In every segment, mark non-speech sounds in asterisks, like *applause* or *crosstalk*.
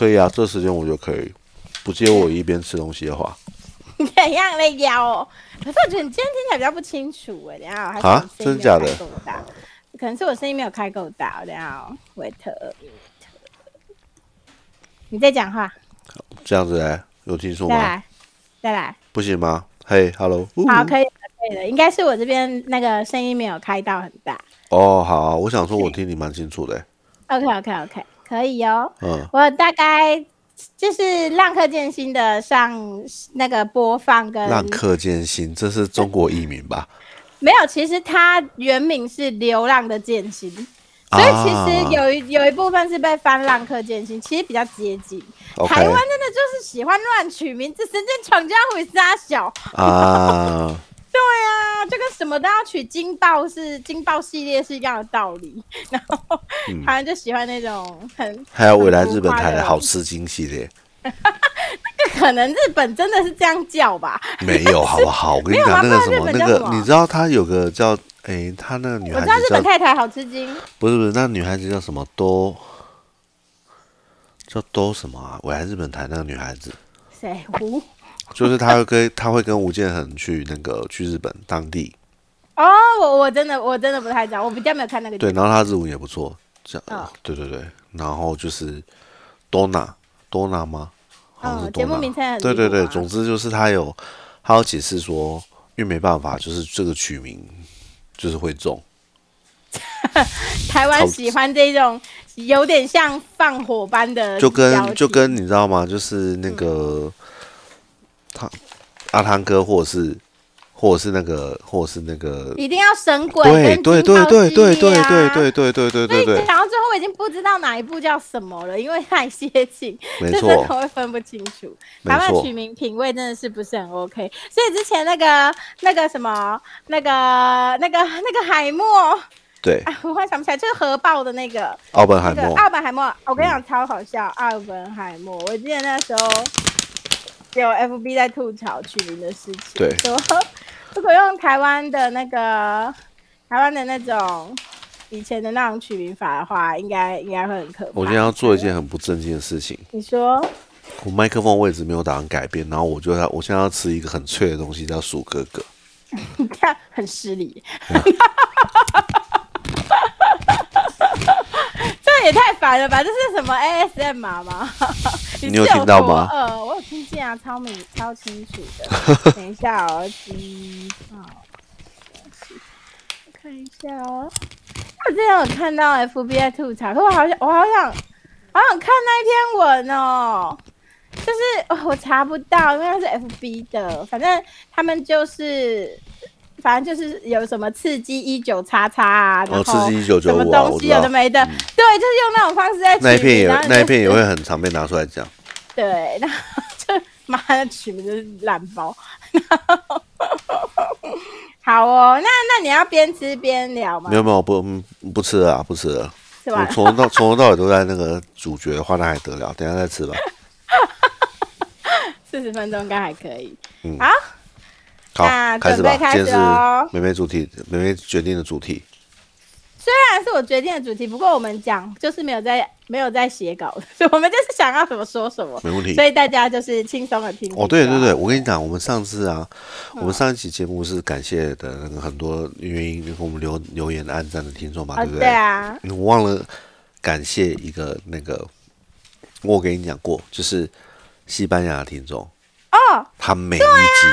可以啊，这时间我就可以，不接我一边吃东西的话。怎样的腰哦？可是我觉得你今天听起来比较不清楚哎，等下我还啊真假的够大，可能是我声音没有开够大，等下哦维特，你在讲话，这样子哎，有听说吗？再来，再来，不行吗？嘿，Hello，好，可以了，可以了，应该是我这边那个声音没有开到很大。哦，好啊、我想说，我听你蛮清楚的。OK OK OK，可以哦。嗯，我大概就是浪客剑心的上那个播放跟浪客剑心，这是中国译名吧？没有，其实它原名是《流浪的剑心》，所以其啊实有一有一部分是被翻《浪客剑心》，其实比较接近。台湾真的就是喜欢乱取名字，神剑闯江湖杀小。啊，对啊，就跟什么都要取金豹是金豹系列是一样的道理。*laughs* 然后嗯台湾就喜欢那种很，还有未来日本台的的好吃惊系列，*laughs* 可能日本真的是这样叫吧？没有好不好？我跟你讲，那个什么，那个你知道他有个叫诶，他那个女孩我知道日本太太好吃惊，不是不是，那女孩子叫什么？多叫多什么啊？未来日本台那个女孩子，谁胡？就是他会跟他会跟吴建衡去那个去日本当地，哦，我我真的我真的不太讲，我比较没有看那个对，然后他日文也不错，这样、哦对对对，然后就是多娜多娜吗？节目名称很对对对，总之就是他有他有解释说，因为没办法，就是这个取名就是会中，*laughs* 台湾喜欢这种有点像放火般的就跟就跟你知道吗？就是那个、他阿汤哥，或者是或者是那个或者是那个，一定要神鬼对跟对对对对对对对对对对所对对，以讲到最后，我已经不知道哪一部叫什么了，因为太接近，没就真的错会分不清楚。台湾取名品味真的是不是很 OK，所以之前那个那个什么那个那个那个海默，对，哎，我忽然想不起来，就是核爆的那个奥本海默，那个奥本海默，我跟你讲超好笑，奥本海默，我记得那时候有 FB 在吐槽取名的事情，对说 *laughs* 如果用台湾的那个台湾的那种以前的那种取名法的话，应该应该会很可怕。我今天要做一件很不正经的事情，你说我麦克风位置没有打算改变，然后我就要我现在要吃一个很脆的东西，叫鼠哥哥。*laughs* 你看很失礼，*laughs* 这也太烦了吧？这是什么 ASM 吗？*laughs* 你有听到吗呃，我有听见啊，超明超清楚的。*laughs* 等一下哦，机号，我看一下哦。我之前有看到 FBI 吐槽，可我好想，我好想，好想看那一篇文哦。就是、哦、我查不到，因为它是 FB 的，反正他们就是，反正就是有什么刺激一九叉叉啊，然哦，后刺激一九九五啊，东西有的没的，对，就是用那种方式在取那一片也那一片也会很常被拿出来讲。*laughs* 对，然后就妈的取名就是烂包。好哦，那那你要边吃边聊吗没？有没有不嗯不吃了啊，不吃了。是吧我？从头到从头到尾都在那个主角的话，那还得了？等下再吃吧。*laughs* 四十分钟应该还可以。嗯好，开始吧。开始哦是妹妹主题，妹妹决定的主题。虽然是我决定的主题，不过我们讲就是没有在没有在写稿，所以我们就是想要什么说什么，没问题。所以大家就是轻松的听。哦，对对对，我跟你讲，我们上次啊，嗯。我们上一期节目是感谢的那个很多原因给我们留留言、按赞的听众嘛，啊，对不对？对啊，我忘了感谢一个那个，我有跟你讲过，就是西班牙的听众，哦，他每一集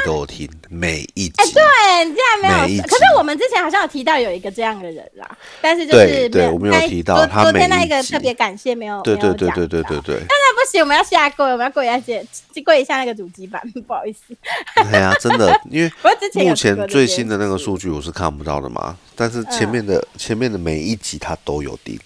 都有听，每一集。哎对，你竟然没有。可是我们之前好像有提到有一个这样的人啦，但是就对是没对我们有提到他每昨天那一个特别感谢没有，对对对对对对对。对，那不行，我们要下跪，我们要跪一下键，跪一下那个主机板，不好意思。对呀，真的，因为 *laughs* 目前最新的那个数据我是看不到的嘛，但是前面的前面的每一集他都有听，真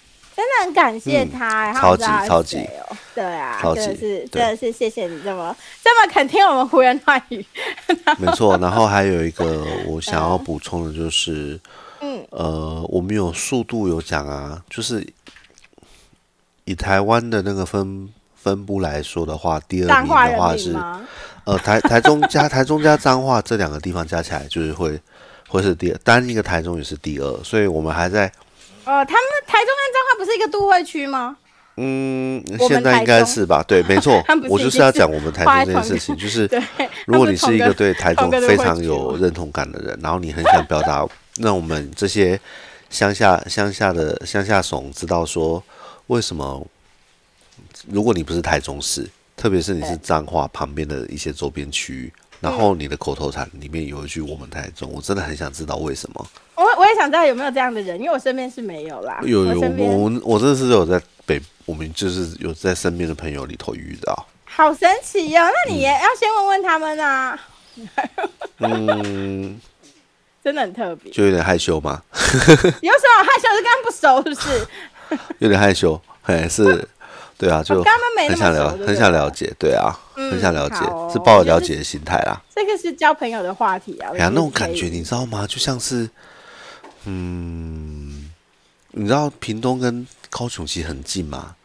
的很感谢他、欸，嗯超级他超级对啊，超级真的是真的是谢谢你这么这么肯听我们胡言乱语。*laughs* 没错。然后还有一个我想要补充的就是，嗯，呃，我们有速度有讲啊，就是以台湾的那个分分布来说的话，第二名的话是？呃台台中加 *laughs* 台中加彰化这两个地方加起来就是会会是第二，单一个台中也是第二，所以我们还在哦，他们台中跟彰化不是一个都会区吗？嗯，现在应该是吧？对，没错 *laughs* 我就是要讲我们台中这件事情，就是，如果你是一个对台中非常有认同感的人，然后你很想表达，让我们这些乡下乡下的乡下怂知道说，为什么如果你不是台中市，特别是你是彰化旁边的一些周边区域，然后你的口头禅里面有一句“我们台中”，我真的很想知道为什么。我我也想知道有没有这样的人，因为我身边是没有啦。有有我我我我真的是有在北，我们就是有在身边的朋友里头遇到。好神奇哦！那你也要先问问他们啊，*laughs* 嗯，真的很特别。就有点害羞吗，*laughs* 有什么害羞？是跟他们不熟，是不是？*laughs* 有点害羞，嘿，是，对啊，就很想了很想了解，对啊，嗯很想了解是抱着了解的心态啦。这个是交朋友的话题啊。哎呀，那种感觉你知道吗？就像是，嗯，你知道屏东跟高雄其实很近吗？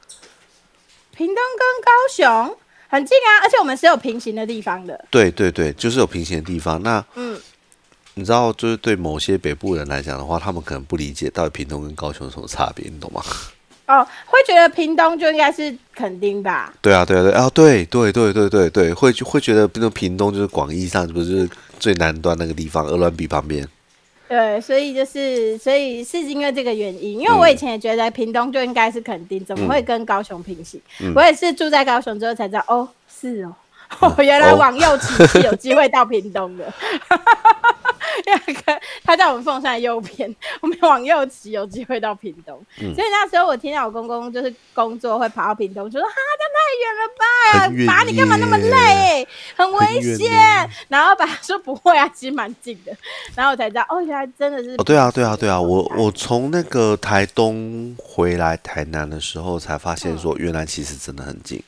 屏东跟高雄很近啊，而且我们是有平行的地方的。对对对，就是有平行的地方。那嗯，你知道，就是对某些北部人来讲的话，他们可能不理解到底屏东跟高雄有什么差别，你懂吗？哦，会觉得屏东就应该是垦丁吧？对啊，对啊，对啊，对对对对对对，会会觉得那种屏东就是广义上不是就是最南端那个地方，鹅銮鼻旁边。对，所以就是，所以是因为这个原因，因为我以前也觉得屏东就应该是垦丁，怎么会跟高雄平行？嗯我也是住在高雄之后才知道，哦，是哦，哦，*laughs* 原来哦往右骑是有机会到屏东的。因为他在我们凤山的右边，我们往右骑有机会到屏东，嗯所以那时候我听到我公公就是工作会跑到屏东，就说哈这太远了吧，很远爸你干嘛那么累，很危险。然后爸说不会啊，其实蛮近的。然后我才知道，哦，原来真的是哦，对啊，对啊，对啊，我我从那个台东回来台南的时候，才发现说，原来其实真的很近。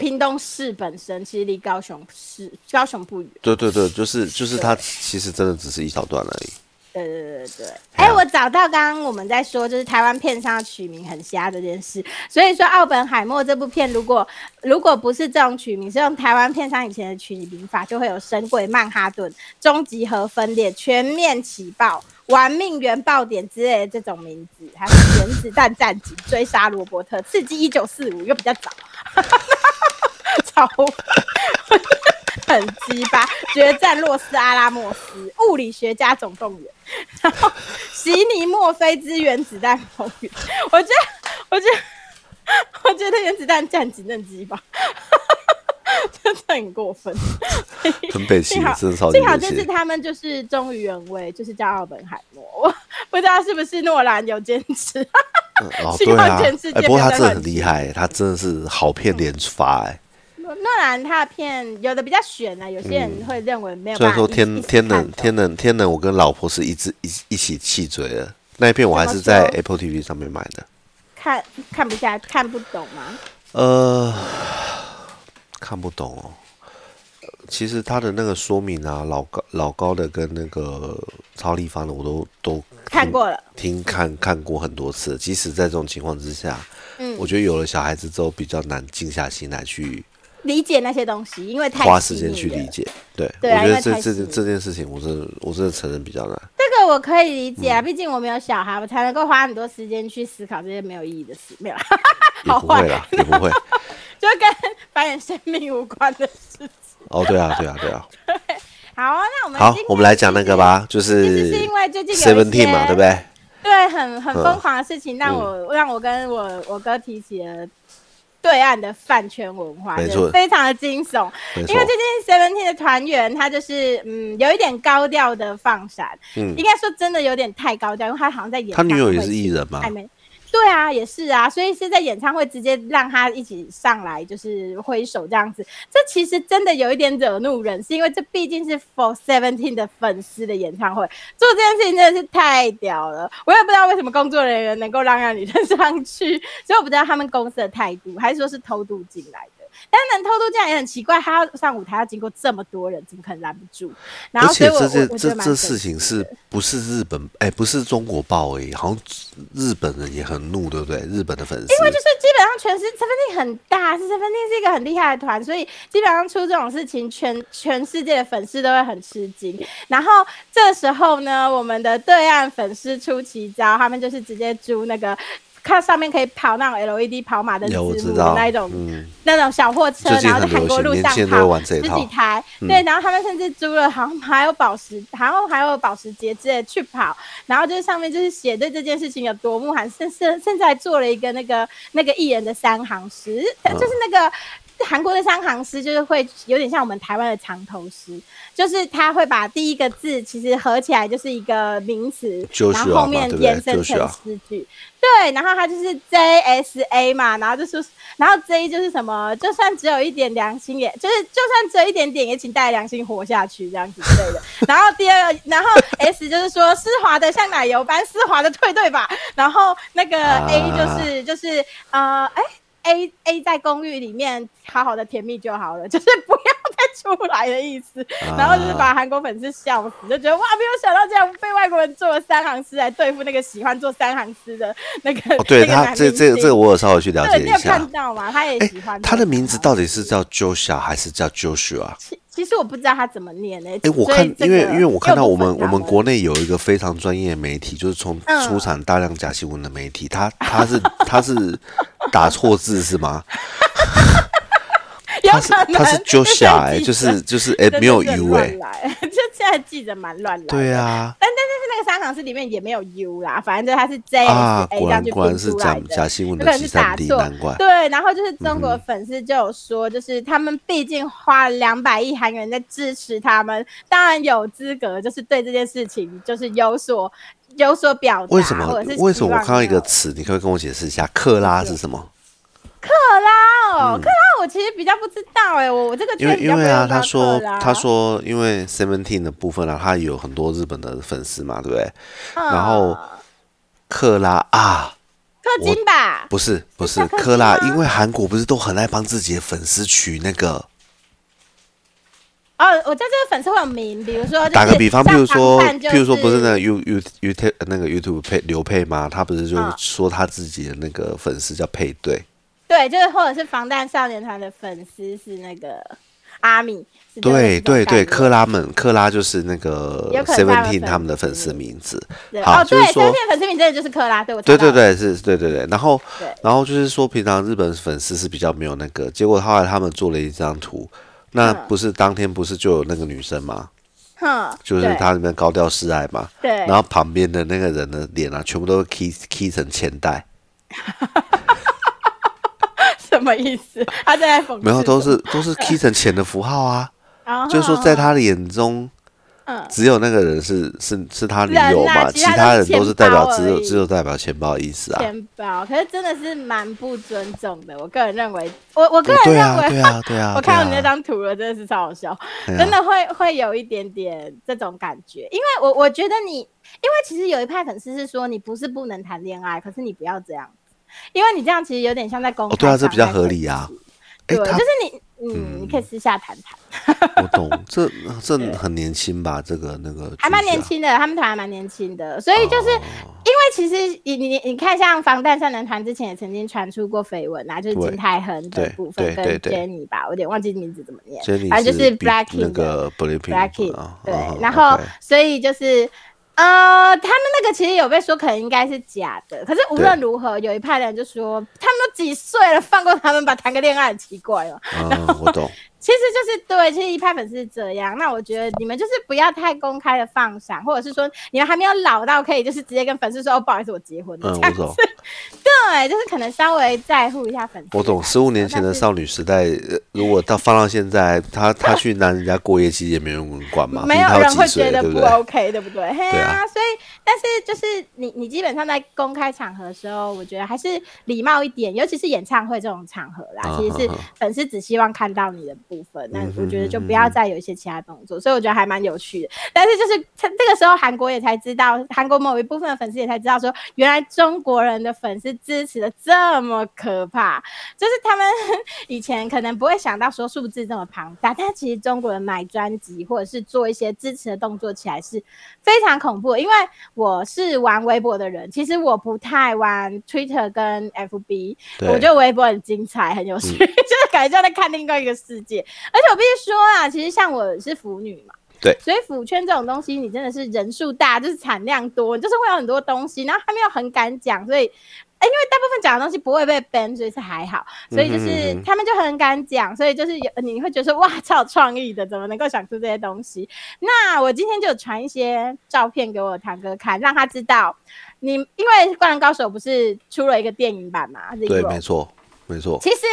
屏东市本身其实离高雄市高雄不远。对对对，就是就是它其实真的只是一小段而已。对对对对。对，哎我找到刚刚我们在说，就是台湾片商的取名很瞎这件事，所以说《奥本海默》这部片，如果如果不是这种取名，是用台湾片商以前的取名法，就会有《神鬼曼哈顿》《终极核分裂》《全面起爆》《玩命原爆点》之类的这种名字，还有《原子弹战警》《追杀罗伯特》《刺激一九四五》又比较早，超很鸡巴，决战洛斯阿拉莫斯，物理学家总动员，然后悉尼墨菲之原子弹风云，我觉得，我觉得，我觉得原子弹战警更鸡巴，真的很过分。很北齐幸好，真的超级幸好。这次他们就是忠于原味，就是叫奥本海默。我不知道是不是诺兰有坚持，哦，*laughs* 希望对啊，全世界哎，不过他真的很厉害，他真的是好片连发哎。诺诺兰他的片有的比较悬啊，有些人会认为没有虽然说天天冷天冷天冷，我跟老婆是一直一一起气嘴的。那一片我还是在怎么说 Apple TV 上面买的。看看不下看不懂吗？呃，看不懂哦。呃其实他的那个说明啊，老高老高的跟那个超立方的，我都都看过了，听看看过很多次。即使在这种情况之下，嗯我觉得有了小孩子之后，比较难静下心来去理解那些东西，因为太花时间去理解。对，对啊我觉得这这这件事情，我真的我真的承认比较难。这个我可以理解嗯啊，毕竟我没有小孩，我才能够花很多时间去思考这些没有意义的事，没有啦，也好坏不会啦，也不会。*laughs* 就跟繁衍生命无关的事情。哦，对啊，对啊，对啊。好啊，那我们好，我们来讲那个吧，就是是因为最近有一 Seventeen 嘛，些对不对？对，很很嗯疯狂的事情，让我、让我跟我我哥提起了对岸的饭圈文化，没错就非常的惊悚。因为最近 Seventeen 的团员，他就是嗯有一点高调的放闪，嗯应该说真的有点太高调，因为他好像在演他女友也是艺人嘛暧昧。对啊，也是啊，所以是在演唱会直接让他一起上来，就是挥手这样子。这其实真的有一点惹怒人，是因为这毕竟是 For Seventeen 的粉丝的演唱会，做这件事情真的是太屌了。我也不知道为什么工作人员能够让让女生 *laughs* 上去，所以我不知道他们公司的态度，还是说是偷渡进来的。但能偷渡这样也很奇怪，他要上舞台要经过这么多人，怎么可能拦不住？然而后所以我且这件这这事情是不是日本？哎，不是中国报而已，好像日本人也很怒，对不对？日本的粉丝，因为就是基本上全是 Seventeen 很大，是 Seventeen 是一个很厉害的团，所以基本上出这种事情，全全世界的粉丝都会很吃惊。然后这时候呢，我们的对岸粉丝出奇招，他们就是直接租那个看上面可以跑那种 LED 跑马灯字幕的那一种、嗯。那种小货车，然后在韩国路上跑十几台，嗯。对，然后他们甚至租了好像还有保时，然后还有保时捷之类去跑，然后就是上面就是写对这件事情有多么寒，甚甚甚至还做了一个那个那个艺人的三行诗，嗯。就是那个。韩国的三行诗就是会有点像我们台湾的长头诗，就是他会把第一个字其实合起来就是一个名词，就是然后后面延伸成诗句。对，然后它就是 J S A 嘛，然后就是，然后 J 就是什么，就算只有一点良心也，就是就算只有一点点，也请带良心活下去这样子之类的。*laughs* 然后第二个，然后 S 就是说丝滑的像奶油般丝滑的退对吧。然后那个 A 就是、就是呃，哎。A A 在公寓里面好好的甜蜜就好了，*laughs* 就是不要再出来的意思。然后就是把韩国粉丝笑死，就觉得哇，没有想到这样被外国人做了三行诗来对付那个喜欢做三行诗的那个。哦，对 *laughs* 他这这这个我有稍微去了对，你有解一下看。到吗？他也哎喜欢、，他的名字到底是叫 Joshua 还是叫 Joshua？其其实我不知道他怎么念呢、哎，我看，这个因为因为我看到我们我们国内有一个非常专业的媒体，就是从嗯出产大量假新闻的媒体，他他是他是打错字是吗？*laughs* *laughs* 有他是可能他是哎，记者就是就是哎没有 U 哎，哎，*laughs* 就现在记着蛮乱来。对。啊但但但是那个三行诗里面也没有 U 啦，反正就是它是 J S 啊果然果然是出来的。讲假新闻有可能是打错难怪。对，然后就是中国粉丝就有说，就是他们毕竟花了两百亿韩元在支持他们，当然有资格，就是对这件事情就是有所有所表达，为什么为什么我看到一个词，你可不可以跟我解释一下？克拉是什么？克拉哦，嗯。克拉我其实比较不知道哎，我我这个因为因为啊，他说他说，因为 Seventeen 的部分啊，他有很多日本的粉丝嘛，对不对？嗯。然后克拉啊，氪金吧，不是不是克克拉，因为韩国不是都很爱帮自己的粉丝取那个，哦，我在这个粉丝会有名，比如说就是打个比方，譬如说譬如说不是那个 You You You 那个 YouTube 配刘佩吗？他不是就嗯。说他自己的那个粉丝叫配对，对，就是或者是防弹少年团的粉丝是那个阿米，对对对，克拉们克拉就是那个 Seventeen 他们的粉丝丝名字。哦，对，就是说三片粉丝名真的就是克拉，对我查到了，对对对，是，对对对。然后，然后就是说，平常日本粉丝是比较没有那个，结果后来他们做了一张图，那嗯不是当天不是就有那个女生吗？哼，就是他那边高调示爱嘛，对，然后旁边的那个人的脸啊，全部都是 key key 成钱袋，什么意思？他在讽刺没有，都，是都是 key 成钱的符号啊。就是说，在他的眼中，嗯，只有那个人是是是他女人友嘛，啊其他人都是代表只有只有代表钱包的意思啊。钱包，可是真的是蛮不尊重的。我个人认为，我我个人认为，对啊，对啊。*laughs* 我看到你那张图了，真的是超好笑，啊真的会会有一点点这种感觉，因为我我觉得你，因为其实有一派粉丝是说你不是不能谈恋爱，可是你不要这样子，因为你这样其实有点像在公开哦，对啊，这比较合理啊。哎，就是你，嗯，你可以私下谈谈，我懂，*laughs* 这这很年轻吧？这个那个还蛮年轻的，他们团还蛮年轻的，所以就是、哦因为其实你你你看，像防弹少年团之前也曾经传出过绯闻啊，就是金泰亨的部分跟 Jenny 吧，我有点忘记名字怎么念反正就是比 Blackpink 那的个 Blackpink 对嗯，然后所以就是。呃，他们那个其实有被说可能应该是假的，可是无论如何，有一派的人就说他们都几岁了，放过他们吧，谈个恋爱很奇怪哦。嗯，我懂。其实就是对，其实一派粉丝是这样。那我觉得你们就是不要太公开的放闪，或者是说你们还没有老到可以就是直接跟粉丝说哦，不好意思，我结婚了。嗯，我懂，*laughs* 对，就是可能稍微在乎一下粉丝。我懂。十五年前的少女时代，呃如果到放到现在，她她去男人家过夜，其实也没人管嘛。没有人会觉得不？OK，对不对？嘿对啊所以但是就是你你基本上在公开场合的时候，我觉得还是礼貌一点，尤其是演唱会这种场合啦，嗯其实是粉丝只希望看到你的部分，那嗯我觉得就嗯不要再有一些其他动作，所以我觉得还蛮有趣的。但是就是他这个时候韩国也才知道，韩国某一部分的粉丝也才知道说，原来中国人的粉丝支持的这么可怕，就是他们 *laughs* 以前可能不会想到说数字这么庞大，但其实中国人买专辑或者是做一些支持的动作起来是非常恐怖的。因为我是玩微博的人，其实我不太玩 Twitter 跟 FB，我觉得微博很精彩，很有趣，*laughs* 就是感觉像在看另外一个世界。而且我必须说啊，其实像我是腐女嘛。对所以腐圈这种东西，你真的是人数大，就是产量多，你就是会有很多东西，然后他们又很敢讲，所以哎因为大部分讲的东西不会被 ban，所以是还好，所以就是他们就很敢讲，所以就是有你会觉得说哇，超有创意的，怎么能够想出这些东西？那我今天就传一些照片给我堂哥看，让他知道你，因为《灌篮高手》不是出了一个电影版嘛？对，没错，没错。其实。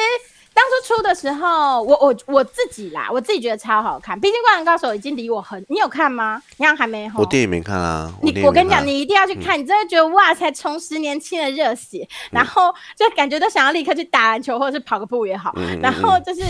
当初出的时候，我我我自己啦，我自己觉得超好看。毕竟《灌篮高手》已经离我很，你有看吗？你看还没？我电影没看啊。你我跟你讲，你一定要去看，你真的觉得哇才重拾年轻的热血，然后就感觉都想要立刻去打篮球或者是跑个步也好。然后就是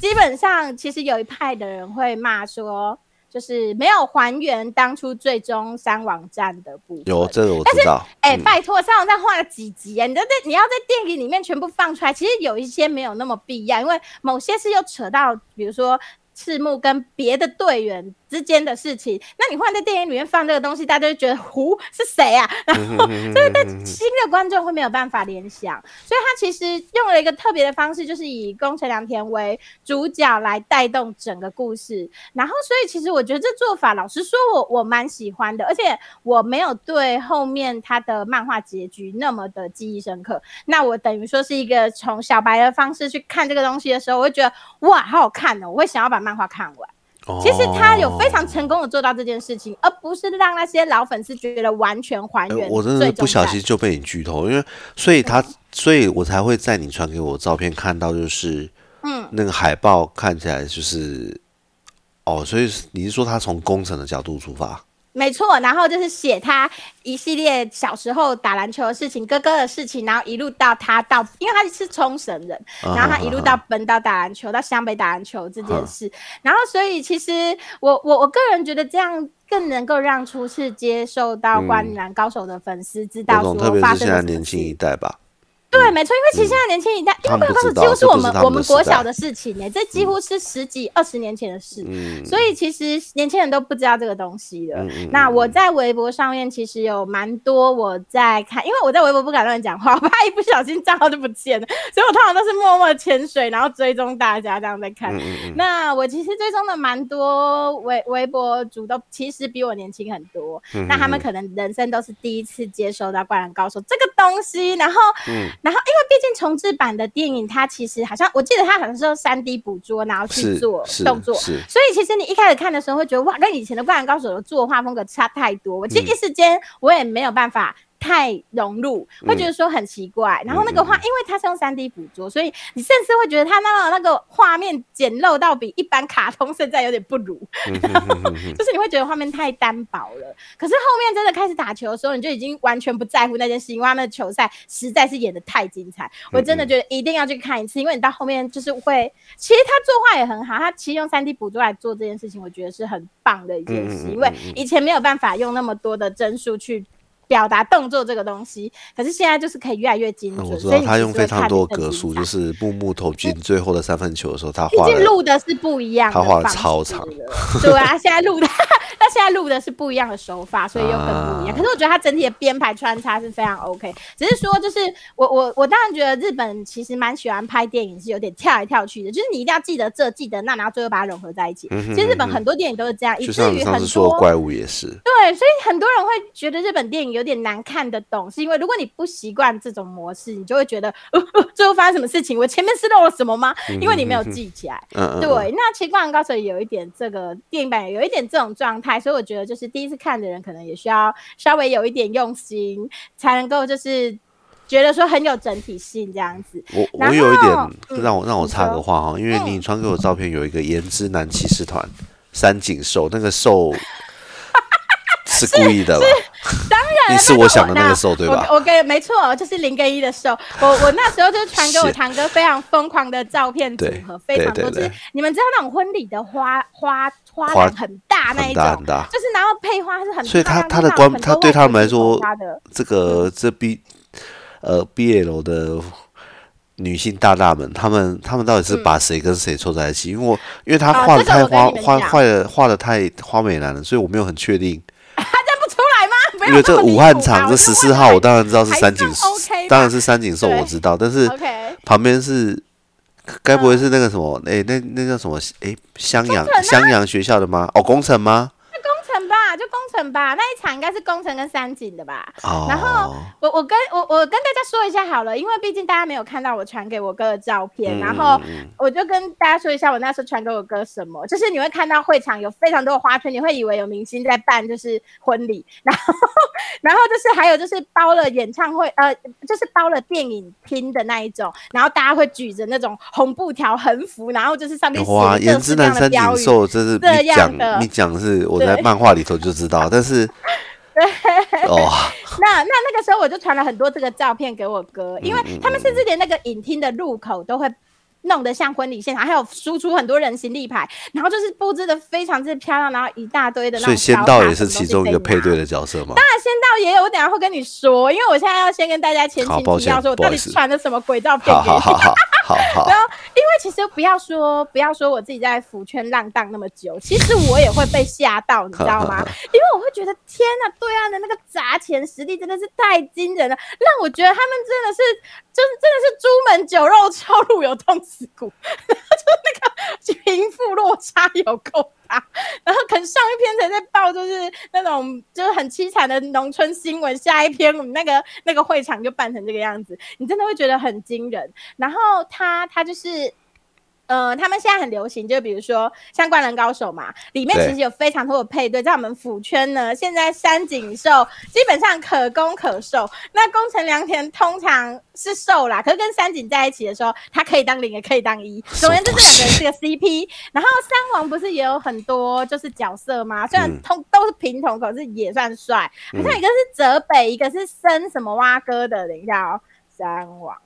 基本上，其实有一派的人会骂说。就是没有还原当初最终三网站的部分。有这个我知道。哎，拜托，三网站画了几集啊？你在你要在电影里面全部放出来，其实有一些没有那么必要，因为某些是又扯到，比如说赤木跟别的队员。之间的事情，那你忽然在电影里面放这个东西，大家就觉得胡是谁啊？然后，*laughs* 所以在新的观众会没有办法联想，所以他其实用了一个特别的方式，就是以宫城良田为主角来带动整个故事。然后，所以其实我觉得这做法，老实说，我我蛮喜欢的，而且我没有对后面他的漫画结局那么的记忆深刻。那我等于说是一个从小白的方式去看这个东西的时候，我会觉得哇，好好看哦！我会想要把漫画看完。其实他有非常成功的做到这件事情，而不是让那些老粉丝觉得完全还原。我真的不小心就被你剧透，因为所以他，所以我才会在你传给我的照片看到，就是嗯，那个海报看起来就是哦，所以你是说他从工程的角度出发？没错，然后就是写他一系列小时候打篮球的事情，哥哥的事情，然后一路到他到，因为他是冲绳人，然后他一路到本到打篮球，到湘北打篮球这件事，然后所以其实我我我个人觉得这样更能够让初次接受到灌篮高手的粉丝知道说发生的年轻一代吧。对，没错，因为其实现在年轻一代，因为《灌篮高手》几乎是我们我们国小的事情呢，这几乎是十几二十年前的事，所以其实年轻人都不知道这个东西了。那我在微博上面其实有蛮多我在看，因为我在微博不敢乱讲话，我怕一不小心账号就不见了，所以我通常都是默默潜水，然后追踪大家这样在看。那我其实追踪的蛮多微微博主都其实比我年轻很多，那他们可能人生都是第一次接收到《灌篮高手》这个东西，然后。然后，因为毕竟重制版的电影，它其实好像我记得它好像是用三 D 捕捉，然后去做动作，所以其实你一开始看的时候会觉得哇，跟以前的《灌篮高手》的作画风格差太多。我其实一时间我也没有办法。太融入，会觉得说很奇怪。然后那个画，因为它是用三 D 捕捉，所以你甚至会觉得它那个那个画面简陋到比一般卡通现在有点不如。*laughs* 就是你会觉得画面太单薄了。可是后面真的开始打球的时候，你就已经完全不在乎那件事情，因为他们的球赛实在是演的太精彩。我真的觉得一定要去看一次，因为你到后面就是会，其实他作画也很好，他其实用三 D 捕捉来做这件事情，我觉得是很棒的一件事，因为以前没有办法用那么多的帧数去。表达动作这个东西，可是现在就是可以越来越精准。我知道他用非常多格数，就是木木投进最后的三分球的时候，他画录的是不一样，他画的超长。对啊，现在录的，*laughs* 他现在录的是不一样的手法，*laughs* 所以又更不一样。可是我觉得他整体的编排穿插是非常 OK，只是说就是我我我当然觉得日本其实蛮喜欢拍电影，是有点跳来跳去的，就是你一定要记得这记得那，然后最后把它融合在一起。其实日本很多电影都是这样，以至于很多怪物也是。对，所以很多人会觉得日本电影有点难看得懂，是因为如果你不习惯这种模式，你就会觉得 *laughs* 呃最后发生什么事情，我前面是漏了什么吗？因为你没有记起来。*laughs* 对，那《奇幻高手》有一点这个电影版有一点这种状态，所以我觉得就是第一次看的人可能也需要稍微有一点用心，才能够就是觉得说很有整体性这样子。我我有一点让我让我插个话哈，因为你传给我照片有一个颜值男骑士团三井寿，那个寿。是故意的吧？当然，是我想的那个瘦对吧？我跟没错，就是零跟一的瘦。我我那时候就传给我堂哥非常疯狂的照片组合，非常多。就是你们知道那种婚礼的花花花篮很大那一种，就是然后配花是很。所以他他的观他对他们来说，这个这 B 呃 BL 的女性大大们，他们他们到底是把谁跟谁凑在一起？因为我因为他画的太花花画的画的太花美男了，所以我没有很确定。因为这武汉场这十四号，我当然知道是三井，当然是三井寿，我知道。但是旁边是，该不会是那个什么？哎，那那叫什么？哎，襄阳襄阳学校的吗？哦，工程吗？是工程吧？就工工程吧，那一场应该是工程跟三井的吧。哦。然后我我跟我我跟大家说一下好了，因为毕竟大家没有看到我传给我哥的照片，然后我就跟大家说一下我那时候传给我哥什么，就是你会看到会场有非常多的花圈，你会以为有明星在办就是婚礼，然后然后就是还有就是包了演唱会，呃，就是包了电影厅的那一种，然后大家会举着那种红布条横幅，然后就是上面写各式各样的标语，这是这样的。你讲是我在漫画里头就知道，但是，*laughs* 对哦，*laughs* 那那那个时候我就传了很多这个照片给我哥，因为他们甚至连那个影厅的入口都会。弄得像婚礼现场，还有输出很多人形立牌，然后就是布置的非常之漂亮，然后一大堆的那种。所以仙道也是其中一个配对的角色吗？当然，仙道也有，我等下会跟你说，因为我现在要先跟大家前情提要，说我到底传的什么鬼照片给你。好好，然后因为其实不要说不要说我自己在福圈浪荡那么久，其实我也会被吓到，你知道吗？因为我会觉得天呐，对岸的那个砸钱实力真的是太惊人了，让我觉得他们真的是就是真的是朱门酒肉臭，路有冻死骨，*laughs* 就那个贫富落差有够大。*laughs* 然后可能上一篇才在报，就是那种就是很凄惨的农村新闻，下一篇我们那个那个会场就办成这个样子，你真的会觉得很惊人。然后。他他就是，呃，他们现在很流行，就比如说像《灌篮高手》嘛，里面其实有非常多的配对，在我们府圈呢，现在山井寿基本上可攻可受，那宫城良田通常是受啦，可是跟山井在一起的时候，他可以当零也可以当一，总而言之，这两个人是个 CP。然后三王不是也有很多就是角色吗？虽然通都是平头，可是也算帅。好像一个是泽北，一个是森什么蛙哥的，等一下哦，三王。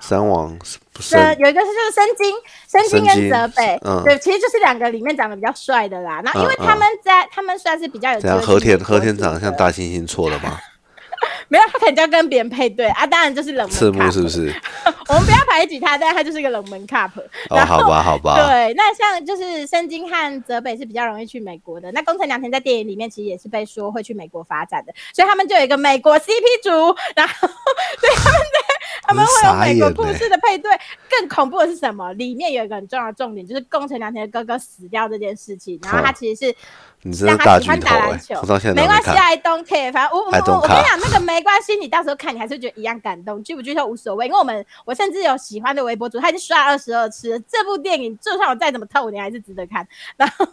三王是有一个是就是申金，申金跟泽北，对，其实就是两个里面长得比较帅的啦。那因为他们在他们算是比较有。这样和田和田长得像大猩猩错了吗？*laughs* 没有，他肯定就要跟别人配对啊。当然就是冷门。赤木是不是？*laughs* 我们不要排挤他，但他就是一个冷门 cup。*laughs* 哦，好吧，好吧。对，那像就是申金和泽北是比较容易去美国的。那宫城良田在电影里面其实也是被说会去美国发展的，所以他们就有一个美国 CP 组，然后对他们在。他们会有美国故事的配对，更恐怖的是什么？里面有一个很重要的重点，就是宫城良田的哥哥死掉这件事情。然后他其实是让他喜欢打篮球，没关系，I don't care。反正我我我跟你讲，那个没关系，你到时候看你还是觉得一样感动，剧不剧透无所谓。因为我们我甚至有喜欢的微博主，他已经刷二十二次了。这部电影就算我再怎么透，你还是值得看。然后。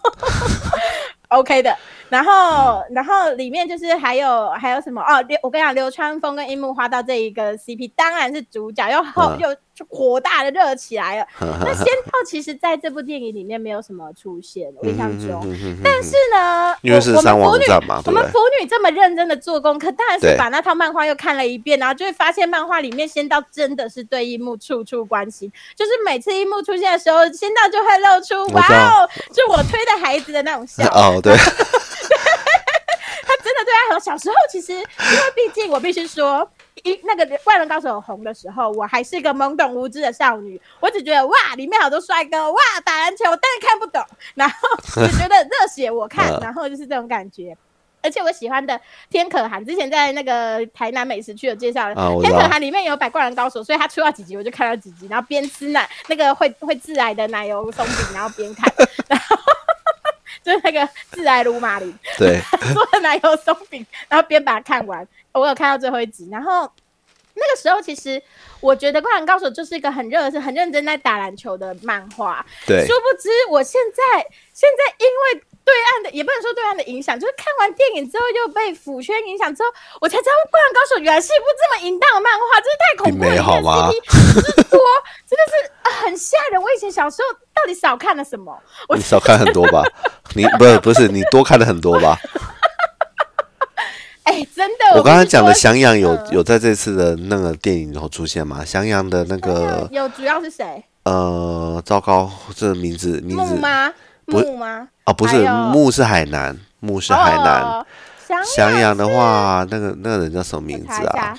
OK 的，然后，然后里面就是还有还有什么哦？我跟你讲，流川枫跟樱木花道这一个 CP 当然是主角，又后又。就火大的热起来了。*laughs* 那仙道其实在这部电影里面没有什么出现，我印象中。但是呢，因为是三王战嘛，我们腐女这么认真的做功课，当然是把那套漫画又看了一遍，然后就会发现漫画里面仙道真的是对樱木处处关心，就是每次樱木出现的时候，仙道就会露出哇哦，就我推的孩子的那种笑。哦，对。*laughs* 他真的对他很小时候，其实因为毕竟我必须说。一那个《灌篮高手》红的时候，我还是一个懵懂无知的少女，我只觉得哇，里面好多帅哥，哇，打篮球，但是看不懂，然后 *laughs* 只觉得热血，我看，然后就是这种感觉。而且我喜欢的天可汗，之前在那个台南美食区有介绍，天可汗里面有摆《灌篮高手》，所以他出到几集我就看到几集，然后边吃奶那个会会致癌的奶油松饼，然后边看，然后 *laughs* 就是那个致癌鲁马林对做的奶油松饼，然后边把它看完。我有看到最后一集，然后那个时候其实我觉得《灌篮高手》就是一个很热、是很认真在打篮球的漫画。对，殊不知我现在现在因为对岸的也不能说对岸的影响，就是看完电影之后又被腐圈影响之后，我才知道《灌篮高手》原来是一部这么淫荡的漫画，真是太恐怖了。好吗？是多真的是很吓人。我以前小时候到底少看了什么？你少看很多吧？*laughs* 你不是不是你多看了很多吧？哎，真的！我刚刚讲的翔阳有有在这次的那个电影里头出现吗？翔阳的那个有，主要是谁？呃，糟糕，这名字名字吗？木吗？哦，不是木是海南，木是海南。翔阳的话，那个那个人叫什么名字啊？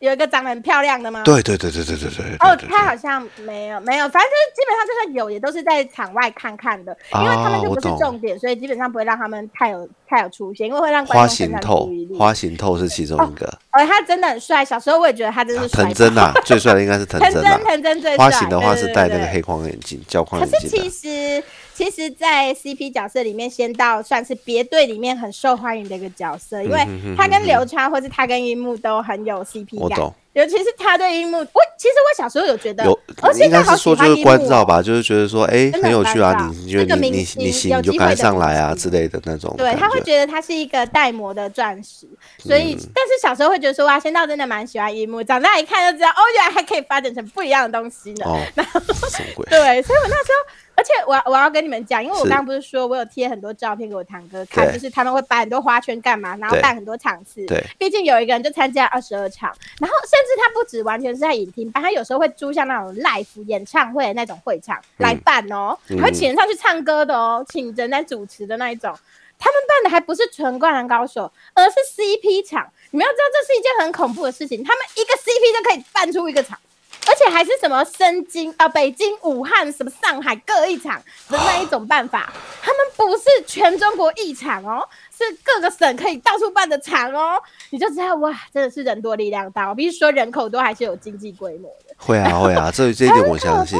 有一个长得很漂亮的吗？对对对对对对对。哦，他好像没有没有，反正就是基本上就算有，也都是在场外看看的，因为他们就不是重点，所以基本上不会让他们太有太有出现，因为会让花形透花形透是其中一个。哦，他真的很帅，小时候我也觉得他真是藤真啊，*laughs* 最帅的应该是藤真。藤真藤真最帅。花形的话是戴那个黑框眼镜，胶框眼镜。可是其实。其实，在 CP 角色里面，仙道算是别队里面很受欢迎的一个角色，因为他跟流川或是他跟樱木都很有 CP 感。尤其是他对樱木，我其实我小时候有觉得，有，应该是说就是关照吧，就是觉得说，哎，很有趣啊，你觉得你你你行就赶上来啊之类的那种。对，他会觉得他是一个带魔的钻石，所以，但是小时候会觉得说，哇，仙道真的蛮喜欢樱木，长大一看就知道，哦，原来还可以发展成不一样的东西呢。哦，*laughs* 什么鬼？对，所以我那时候。而且我我要跟你们讲，因为我刚刚不是说我有贴很多照片给我堂哥看，就是他们会摆很多花圈干嘛，然后办很多场次。对，毕竟有一个人就参加二十二场，然后甚至他不止完全是在影厅办，他有时候会租像那种 live 演唱会的那种会场来办哦，还会请人上去唱歌的哦，请人来主持的那一种。他们办的还不是纯灌篮高手，而是 CP 场。你们要知道，这是一件很恐怖的事情，他们一个 CP 就可以办出一个场。而且还是什么深京啊、北京、武汉、什么上海各一场的那一种办法，他们不是全中国一场哦，是各个省可以到处办的场哦，你就知道哇，真的是人多力量大。我必须说，人口多还是有经济规模的。会啊会啊，这这一点我相信。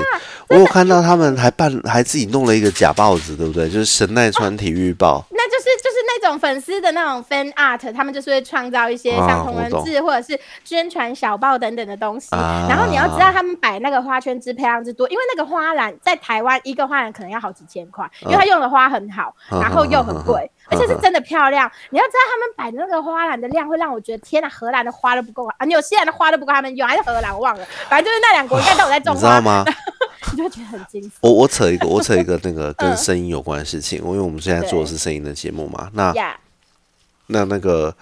我有看到他们还办，还自己弄了一个假报纸，对不对？就是神奈川体育报。那就是就是那种粉丝的那种 fan art，他们就是会创造一些像同人志或者是宣传小报等等的东西。然后你要知道，他们摆那个花圈支配量之多，因为那个花篮在台湾一个花篮可能要好几千块，因为他用的花很好，然后又很贵，而且是真的漂亮。你要知道，他们摆的那个花篮的量，会让我觉得天呐，荷兰的花都不够啊，纽西兰的花都不够他们有，还是荷兰我忘了，反正就是那两国应该都有在种花。你知道吗？你 *laughs* 就觉得很惊喜。我我扯一个，我扯一个 *laughs* 那个跟声音有关的事情，因为我们现在做的是声音的节目嘛。那那那个，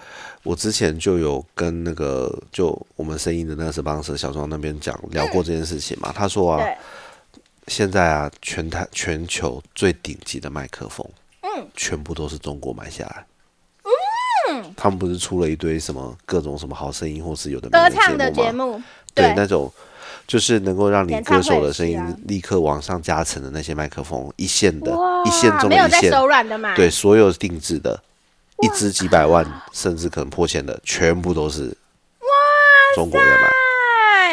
我之前就有跟那个就我们声音的那个 sponsor 小庄那边讲聊过这件事情嘛。他说啊，现在啊，全台全球最顶级的麦克风，嗯，全部都是中国买下来。嗯，他们不是出了一堆什么各种什么好声音，或是有的歌唱的节目，对那种。就是能够让你歌手的声音立刻往上加成的那些麦克风，一线的，一线中一线，对，所有定制的，一支几百万，甚至可能破千的，全部都是哇，中国人买。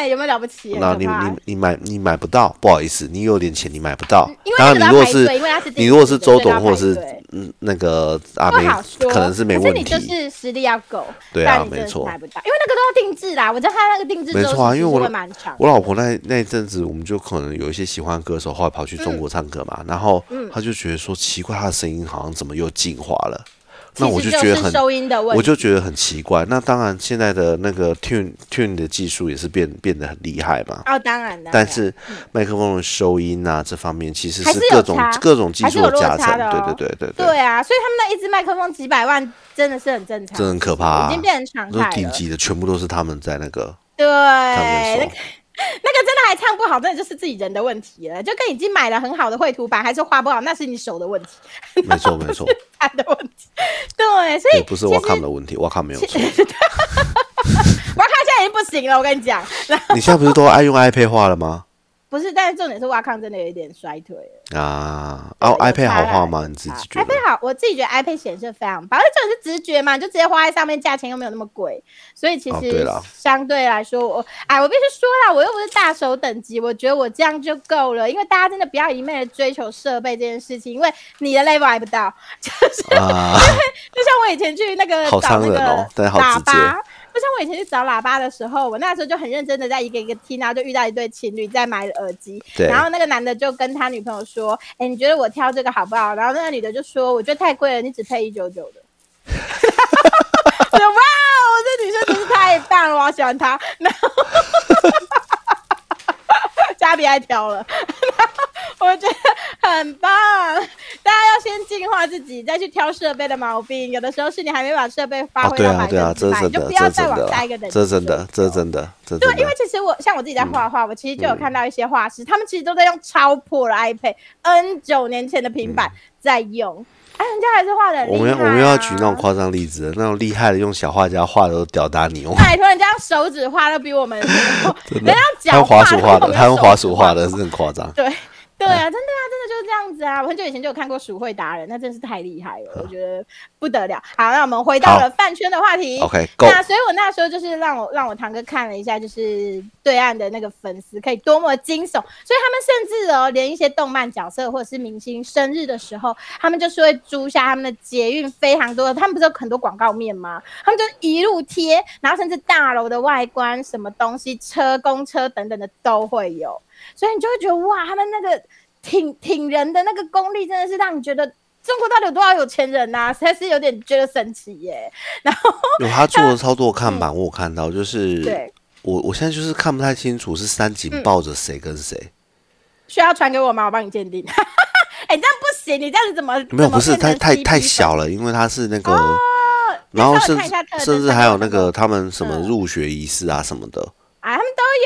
有没有了不起？那你你你买你买不到，不好意思，你有点钱你买不到。当然你如果是你如果是周董或者是嗯那个阿妹，可能是没问题。可是你就是实力要够，对啊，没错。买不到，因为那个都要定制啦。我知道他那个定制没错啊，因为我。我老婆那那一阵子，我们就可能有一些喜欢歌手，后来跑去中国唱歌嘛，然后他就觉得说奇怪，他的声音好像怎么又进化了。那我就觉得很，我就觉得很奇怪。那当然，现在的那个 tune tune 的技术也是变变得很厉害嘛。哦，当然的。但是麦克风的收音啊，这方面其实是各种各种技术的加成。对对对对对。对啊，所以他们那一支麦克风几百万，真的是很正常。真的很可怕，已经变成常态顶级的全部都是他们在那个。对。*laughs* 那个真的还唱不好，真的就是自己人的问题了。就跟已经买了很好的绘图板，还是画不好，那是你手的问题。没 *laughs* 错没错，*laughs* 他的问题。对，所以不是我看的问题，我看没有错。我看现在已经不行了，我跟你讲。你现在不是都爱用 iPad 画了吗？不是，但是重点是挖康真的有一点衰退了啊。哦，iPad 好画吗？你自己觉得？iPad 好，我自己觉得 iPad 显示非常棒，而且这种是直觉嘛，就直接花在上面，价钱又没有那么贵，所以其实相对来说，我哎，我必须说了，我又不是大手等级，我觉得我这样就够了。因为大家真的不要一昧的追求设备这件事情，因为你的 level 还不到，*laughs* 就是因为就像我以前去那个找那个喇叭。就像我以前去找喇叭的时候，我那时候就很认真的在一个一个听，然后就遇到一对情侣在买耳机，然后那个男的就跟他女朋友说：“哎，你觉得我挑这个好不好？”然后那个女的就说：“我觉得太贵了，你只配一九九的。*laughs* ”哇，这女生真是太棒了，我好喜欢她。然后。*laughs* 加比爱挑了，我觉得很棒。大家要先净化自己，再去挑设备的毛病。有的时候是你还没把设备发挥到百分之百，就不要再往下一个等级。这真的，这真的，这对，因为其实我像我自己在画画，我其实就有看到一些画师，他们其实都在用超破的 iPad N 九年前的平板在用。哎，人家还是画的我们我们要举那种夸张例子，那种厉害的用小画家画的都屌打你哦。拜托，人家手指画都比我们，人家脚滑鼠画的，他用滑鼠画的是很夸张。对对啊，真的啊，真的就是这样子啊！我很久以前就有看过《鼠会达人》，那真是太厉害了，我觉得不得了。好，那我们回到了饭圈的话题。OK，那所以我那时候就是让我让我堂哥看了一下，就是对岸的那个粉丝可以多么惊悚，所以他们甚至哦，连一些动漫角色或者是明星生日的时候，他们就是会租下他们的捷运非常多，他们不是有很多广告面吗？他们就一路贴，然后甚至大楼的外观、什么东西、车、公车等等的都会有，所以你就会觉得哇，他们那个。挺挺人的那个功力，真的是让你觉得中国到底有多少有钱人呐？实在是有点觉得神奇耶。然后 *laughs* 有他做的操作看板，我看到就是对我我现在就是看不太清楚是三井抱着谁跟谁。需要传给我吗？我帮你鉴定。*laughs* 哎，这样不行，你这样子怎么没有？不是太太太小了，因为他是那个，然后甚甚至还有那个他们什么入学仪式啊什么的。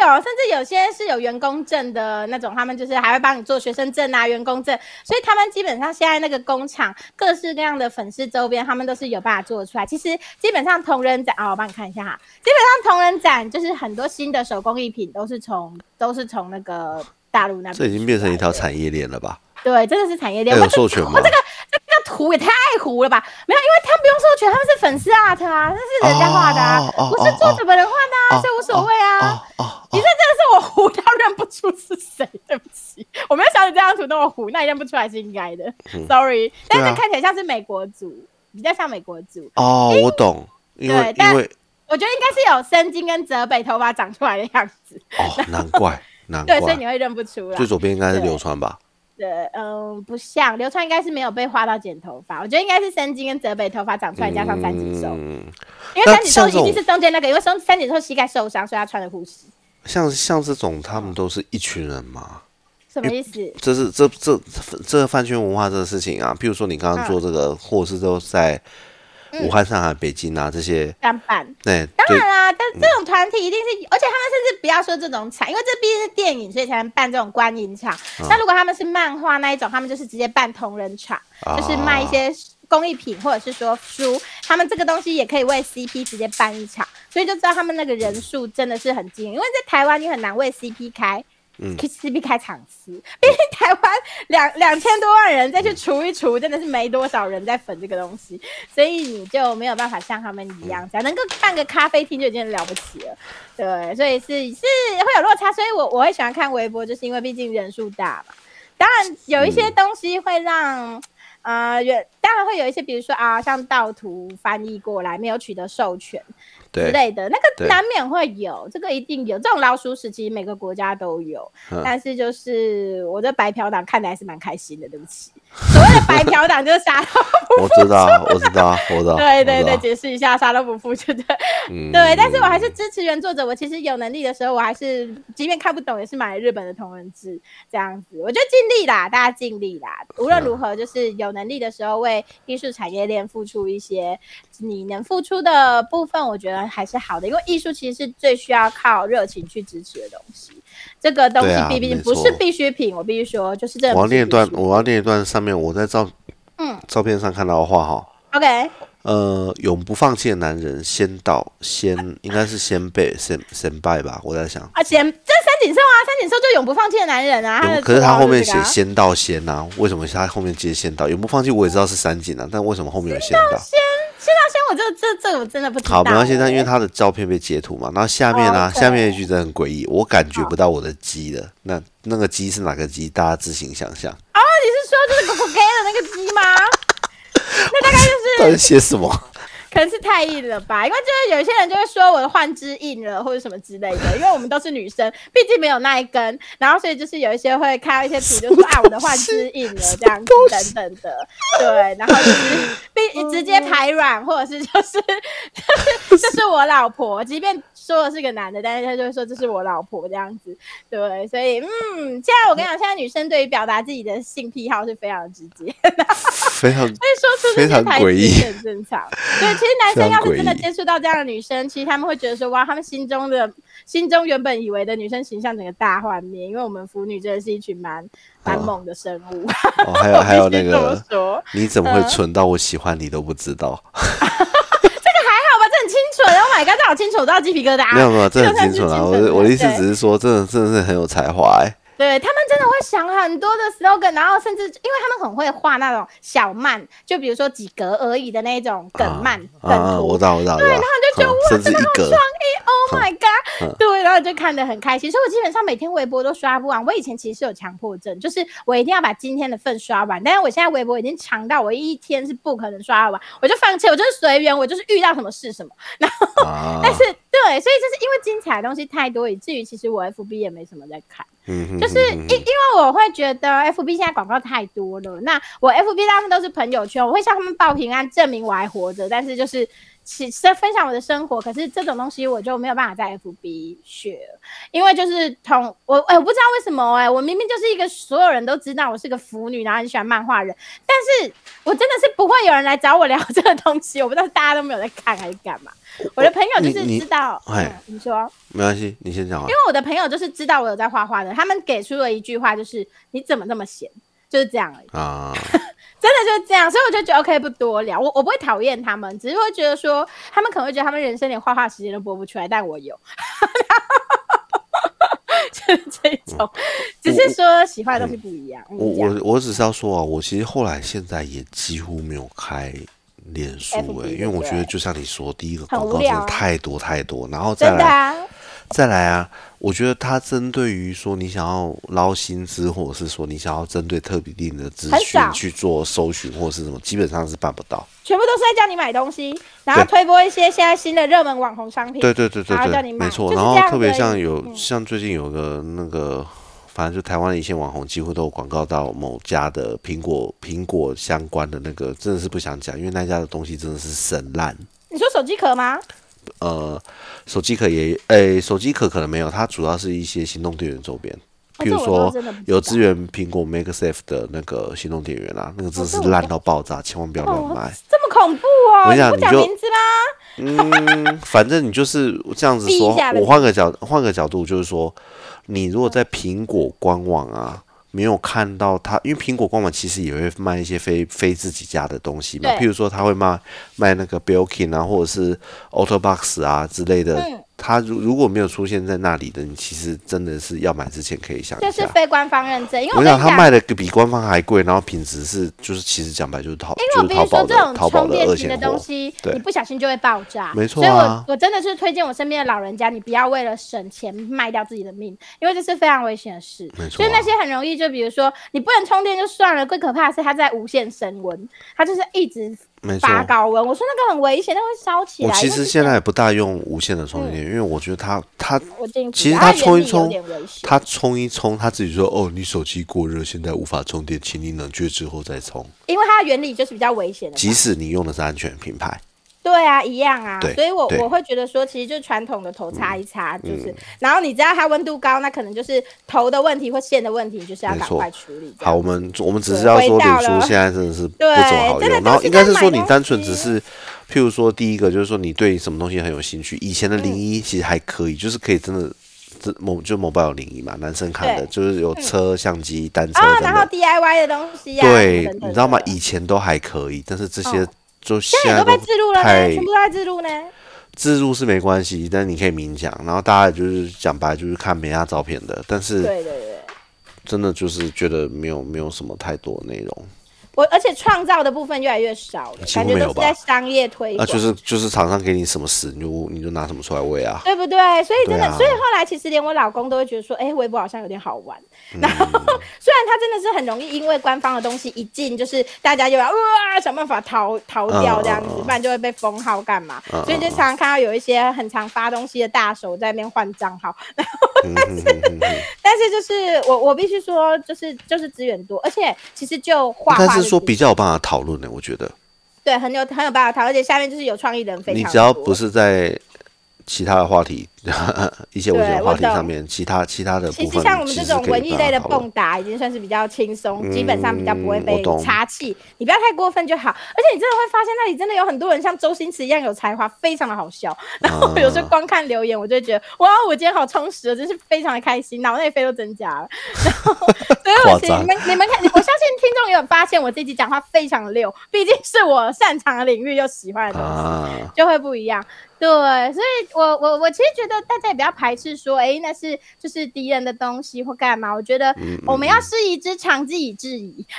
有，甚至有些是有员工证的那种，他们就是还会帮你做学生证啊、员工证，所以他们基本上现在那个工厂各式各样的粉丝周边，他们都是有办法做出来。其实基本上同人展啊，我帮你看一下哈，基本上同人展就是很多新的手工艺品都是从都是从那个大陆那边，这已经变成一条产业链了吧？对，真的是产业链。有授权吗？这个这个图也太糊了吧？没有，因为他们不用授权，他们是粉丝 art 啊，那是人家画的啊，不是做什么人画的啊，所以无所谓啊。你这真的是我糊到认不出是谁，对不起，*laughs* 我没有想你这张图那么糊，那你认不出来是应该的，sorry。但是看起来像是美国组，比较像美国组。哦，我懂，因为因为我觉得应该是有深金跟泽北头发长出来的样子。哦，难怪，难怪，*laughs* 对，所以你会认不出来。最左边应该是流川吧？对，嗯，不像流川应该是没有被画到剪头发，我觉得应该是三金跟泽北头发长出来加上三井寿，因为三井寿一定是中间那个，因为三三井寿膝盖受伤，所以他穿的护膝。像像这种，他们都是一群人嘛？什么意思？这是这这这饭圈文化这个事情啊，譬如说你刚刚做这个，或是都在武汉、上海、北京啊这些干办。对，当然啦，但这种团体一定是，而且他们甚至不要说这种场，因为这毕竟是电影，所以才能办这种观影场。那如果他们是漫画那一种，他们就是直接办同人场，就是卖一些。工艺品或者是说书，他们这个东西也可以为 CP 直接办一场，所以就知道他们那个人数真的是很惊人。因为在台湾你很难为 CP 开，嗯，CP 开场吃，*laughs* 毕竟台湾两两千多万人再去除一除，真的是没多少人在粉这个东西，所以你就没有办法像他们一样，只要能够办个咖啡厅就已经了不起了。对，所以是是会有落差，所以我我会喜欢看微博，就是因为毕竟人数大嘛。当然有一些东西会让。呃，有当然会有一些，比如说啊，像盗图翻译过来没有取得授权之类的，那个难免会有，这个一定有。这种老鼠屎其实每个国家都有，但是就是我的白嫖党看的还是蛮开心的，对不起。所谓的白嫖党就是啥都不付，我知道，我知道，我知道。*laughs* 对对对，解释一下，啥都不付，就 *laughs* 对。对，但是我还是支持原作者。我其实有能力的时候，我还是即便看不懂，也是买日本的同人志这样子。我觉得尽力啦，大家尽力啦。无论如何，就是有能力的时候，为艺术产业链付出一些你能付出的部分，我觉得还是好的。因为艺术其实是最需要靠热情去支持的东西。这个东西毕竟不是必需品，我必须说，就是这。我要念一段，我要念一段上面我在照嗯照片上看到的话哈。OK。呃，永不放弃的男人，先到先应该是先被先先拜吧，我在想。啊，先这三井寿啊，三井寿就永不放弃的男人啊。可是他后面写先到先啊，为什么他后面接先到？永不放弃我也知道是三井啊，但为什么后面有先到？先先到先，我这这这我真的不知道。好，没关系，但因为他的照片被截图嘛，然后下面呢，下面一句真的很诡异，我感觉不到我的鸡了。那那个鸡是哪个鸡？大家自行想象。哦，你是说就是狗狗给的那个鸡吗？*laughs* 那大概就是。到底写什么？*laughs* 可能是太硬了吧，因为就是有些人就会说我的换肢硬了或者什么之类的，因为我们都是女生，毕竟没有那一根，然后所以就是有一些会看到一些图，就说啊我的换肢硬了这样子等等的，对，然后就 *laughs* 是并直接排卵，或者是就是就是 *laughs* 这是我老婆，即便说的是个男的，但是他就会说这是我老婆这样子，对，所以嗯，现在我跟你讲，现在女生对于表达自己的性癖好是非常直接，*laughs* 非常，所以说出这些台词很正常，对。其实男生要是真的接触到这样的女生，其实他们会觉得说，哇，他们心中的心中原本以为的女生形象整个大幻灭，因为我们腐女真的是一群蛮蛮猛的生物。哦，还有 *laughs* 还有那个，你怎么会蠢到我喜欢你都不知道？*laughs* 这个还好吧，这很清楚。Oh my god，这好清楚，到鸡皮疙瘩。没有没有，这很 *laughs* 清楚啦。我我的意思只是说，真的真的是很有才华哎。对他们真真的会想很多的 slogan，然后甚至因为他们很会画那种小漫，就比如说几格而已的那种梗漫梗图，我知道我知道，对，然后就觉得哇，真的好创意，Oh my god，对，然后就看得很开心，所以我基本上每天微博都刷不完。我以前其实是有强迫症，就是我一定要把今天的份刷完，但是我现在微博已经强到我一天是不可能刷完，我就放弃，我就是随缘，我就是遇到什么是什么，然后 *laughs* 但是对，所以就是因为精彩的东西太多，以至于其实我 FB 也没什么在看。就是因因为我会觉得 F B 现在广告太多了，那我 F B 大部分都是朋友圈，我会向他们报平安，证明我还活着。但是就是其实分享我的生活，可是这种东西我就没有办法在 F B 学，因为就是同我哎，我不知道为什么哎，我明明就是一个所有人都知道我是个腐女，然后很喜欢漫画人，但是我真的是不会有人来找我聊这个东西，我不知道大家都没有在看还是干嘛。我的朋友就是知道，哎，你说没关系，你先讲。因为我的朋友就是知道我有在画画的，他们给出了一句话，就是你怎么那么闲，就是这样而已啊，*laughs* 真的就是这样，所以我就觉得 OK，不多聊。我我不会讨厌他们，只是会觉得说，他们可能会觉得他们人生连画画时间都播不出来，但我有，*laughs* 就是这种，只是说喜欢的东西不一样。我我我只是要说啊，我其实后来现在也几乎没有开。脸书哎，因为我觉得就像你说，第一个广告真的太多太多，然后再来再来啊，我觉得它针对于说你想要捞薪资，或者是说你想要针对特别定的资讯去做搜寻或者是什么，基本上是办不到。全部都是在叫你买东西，然后推播一些现在新的热门网红商品。对对对对对，没错。然后特别像有像最近有个那个。反正就台湾的一线网红几乎都有广告到某家的苹果苹果相关的那个，真的是不想讲，因为那家的东西真的是神烂。你说手机壳吗？呃，手机壳也，诶，手机壳可能没有，它主要是一些行动电源周边，比如说有支援苹果 MakeSafe 的那个行动电源啊，那个真的是烂到爆炸，千万不要乱买。这么恐怖哦！你不讲名字吗？嗯，反正你就是这样子说。我换个角换个角度，就是说。你如果在苹果官网啊，没有看到它，因为苹果官网其实也会卖一些非非自己家的东西嘛，譬如说他会卖卖那个 Belkin 啊，或者是 AutoBox 啊之类的。他如如果没有出现在那里的，你其实真的是要买之前可以想一下。就是非官方认证，因为我想他卖的比官方还贵，然后品质是就是其实讲白就是淘，就是淘宝的淘宝的二线货。你不小心就会爆炸，没错。所以我我真的是推荐我身边的老人家，你不要为了省钱卖掉自己的命，因为这是非常危险的事。没错。所以那些很容易，就比如说你不能充电就算了，最可怕的是它在无限升温，它就是一直。发高温，我说那个很危险，那会烧起来。我其实现在也不大用无线的充电，因为我觉得它它其实它充一充，它充一充，它自己说哦，你手机过热，现在无法充电，请你冷却之后再充。因为它的原理就是比较危险的，即使你用的是安全品牌。对啊，一样啊，所以我我会觉得说，其实就是传统的头擦一擦，就是，然后你知道它温度高，那可能就是头的问题或线的问题，就是要赶快处理。好，我们我们只是要说，脸书现在真的是不怎么好用，然后应该是说你单纯只是，譬如说第一个就是说你对什么东西很有兴趣，以前的零一其实还可以，就是可以真的这某就某宝有零一嘛，男生看的就是有车、相机、单车然后 DIY 的东西呀，对，你知道吗？以前都还可以，但是这些。就现在都被自录了呢，全部都在自录呢。自录是没关系，但你可以明讲，然后大家就是讲白就是看美亚照片的，但是对对对，真的就是觉得没有没有什么太多内容。我而且创造的部分越来越少了，感觉都是在商业推广。那就是就是厂商给你什么屎，你就你就拿什么出来喂啊，对不对？所以真的，所以后来其实连我老公都会觉得说，哎，微博好像有点好玩。然后虽然他真的是很容易，因为官方的东西一进，就是大家又要哇想办法逃逃掉这样子，不然就会被封号干嘛。所以就常常看到有一些很常发东西的大手在那边换账号。*laughs* 然后但是但是就是我我必须说，就是就是资源多，而且其实就画画。说比较有办法讨论的，我觉得对，很有很有办法讨论，而且下面就是有创意的人非常你只要不是在其他的话题。*laughs* 一些文学话题上面，其他其他的其实像我们这种文艺类的蹦达，已经算是比较轻松，基本上比较不会被插气。你不要太过分就好。而且你真的会发现那里真的有很多人像周星驰一样有才华，非常的好笑。然后有时候光看留言，我就觉得哇，我今天好充实，真是非常的开心，脑内啡都增加了。然后 *laughs* 所以我请你们你们看，我相信听众也有发现我这集讲话非常溜，毕竟是我擅长的领域又喜欢的东西，就会不一样。对，所以我我我其实觉得大家也不要排斥说，哎，那是就是敌人的东西或干嘛。我觉得我们要师夷之长技以制夷。*laughs* *laughs*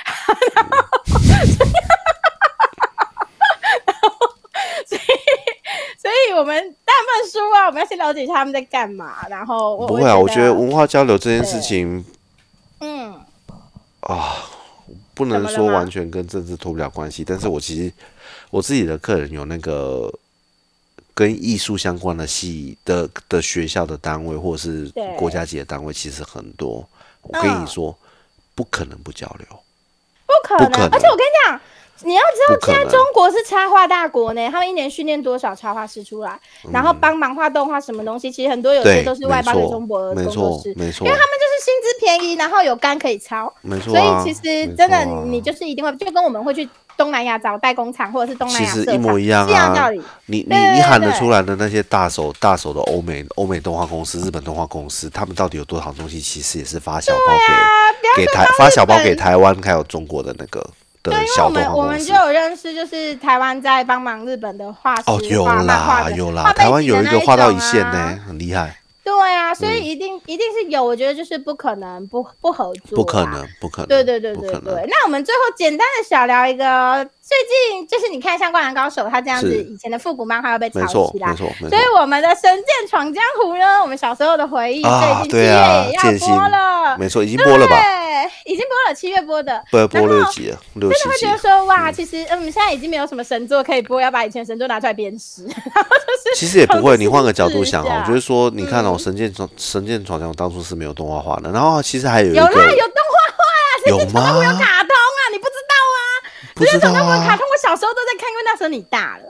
所以，所以我们大部分书啊，我们要先了解一下他们在干嘛。然后，不会啊，我觉得文化交流这件事情，嗯，啊，不能说完全跟政治脱不了关系。但是我其实我自己的客人有那个跟艺术相关的系的的学校的单位，或者是国家级的单位，其实很多。我跟你说，不可能不交流，不可能。而且我跟你讲。你要知道，现在中国是插画大国呢，他们一年训练多少插画师出来，然后帮忙画动画什么东西，其实很多有些都是外包给中国的工作室，没错，因为他们就是薪资便宜，然后有肝可以抄，没错。所以其实真的，你就是一定会，就跟我们会去东南亚找代工厂，或者是东南亚其实一模一样啊。你你你喊得出来的那些大手大手的欧美欧美动画公司、日本动画公司，他们到底有多少东西？其实也是发小包给给台发小包给台湾，还有中国的那个。对，因为我们我们就有认识，就是台湾在帮忙日本的画师画漫画有啦，台湾有一个画到一线呢，很厉害。对啊，所以一定一定是有，我觉得就是不可能不不合作，不可能不可能。对对对对对。那我们最后简单的小聊一个，最近就是你看像《灌篮高手》，他这样子以前的复古漫画要被炒起来，没错没错。所以我们的《神剑闯江湖》呢，我们小时候的回忆，最近七月也要播了，没错，已经播了吧？对，已经播了，七月播的，播播六集了，六集。真的会觉得说，哇，其实嗯，现在已经没有什么神作可以播，要把以前神作拿出来鞭尸，*laughs* 然后就是。其实也不会，你换个角度想哦，就是说，你看哦，《神剑闯神》。《剑闯江湖》当初是没有动画化的，然后其实还有一个有啦，有动画化啦，《神剑闯江湖》有卡通神剑闯江湖》卡通，我小时候都在看，因为那时候你大了，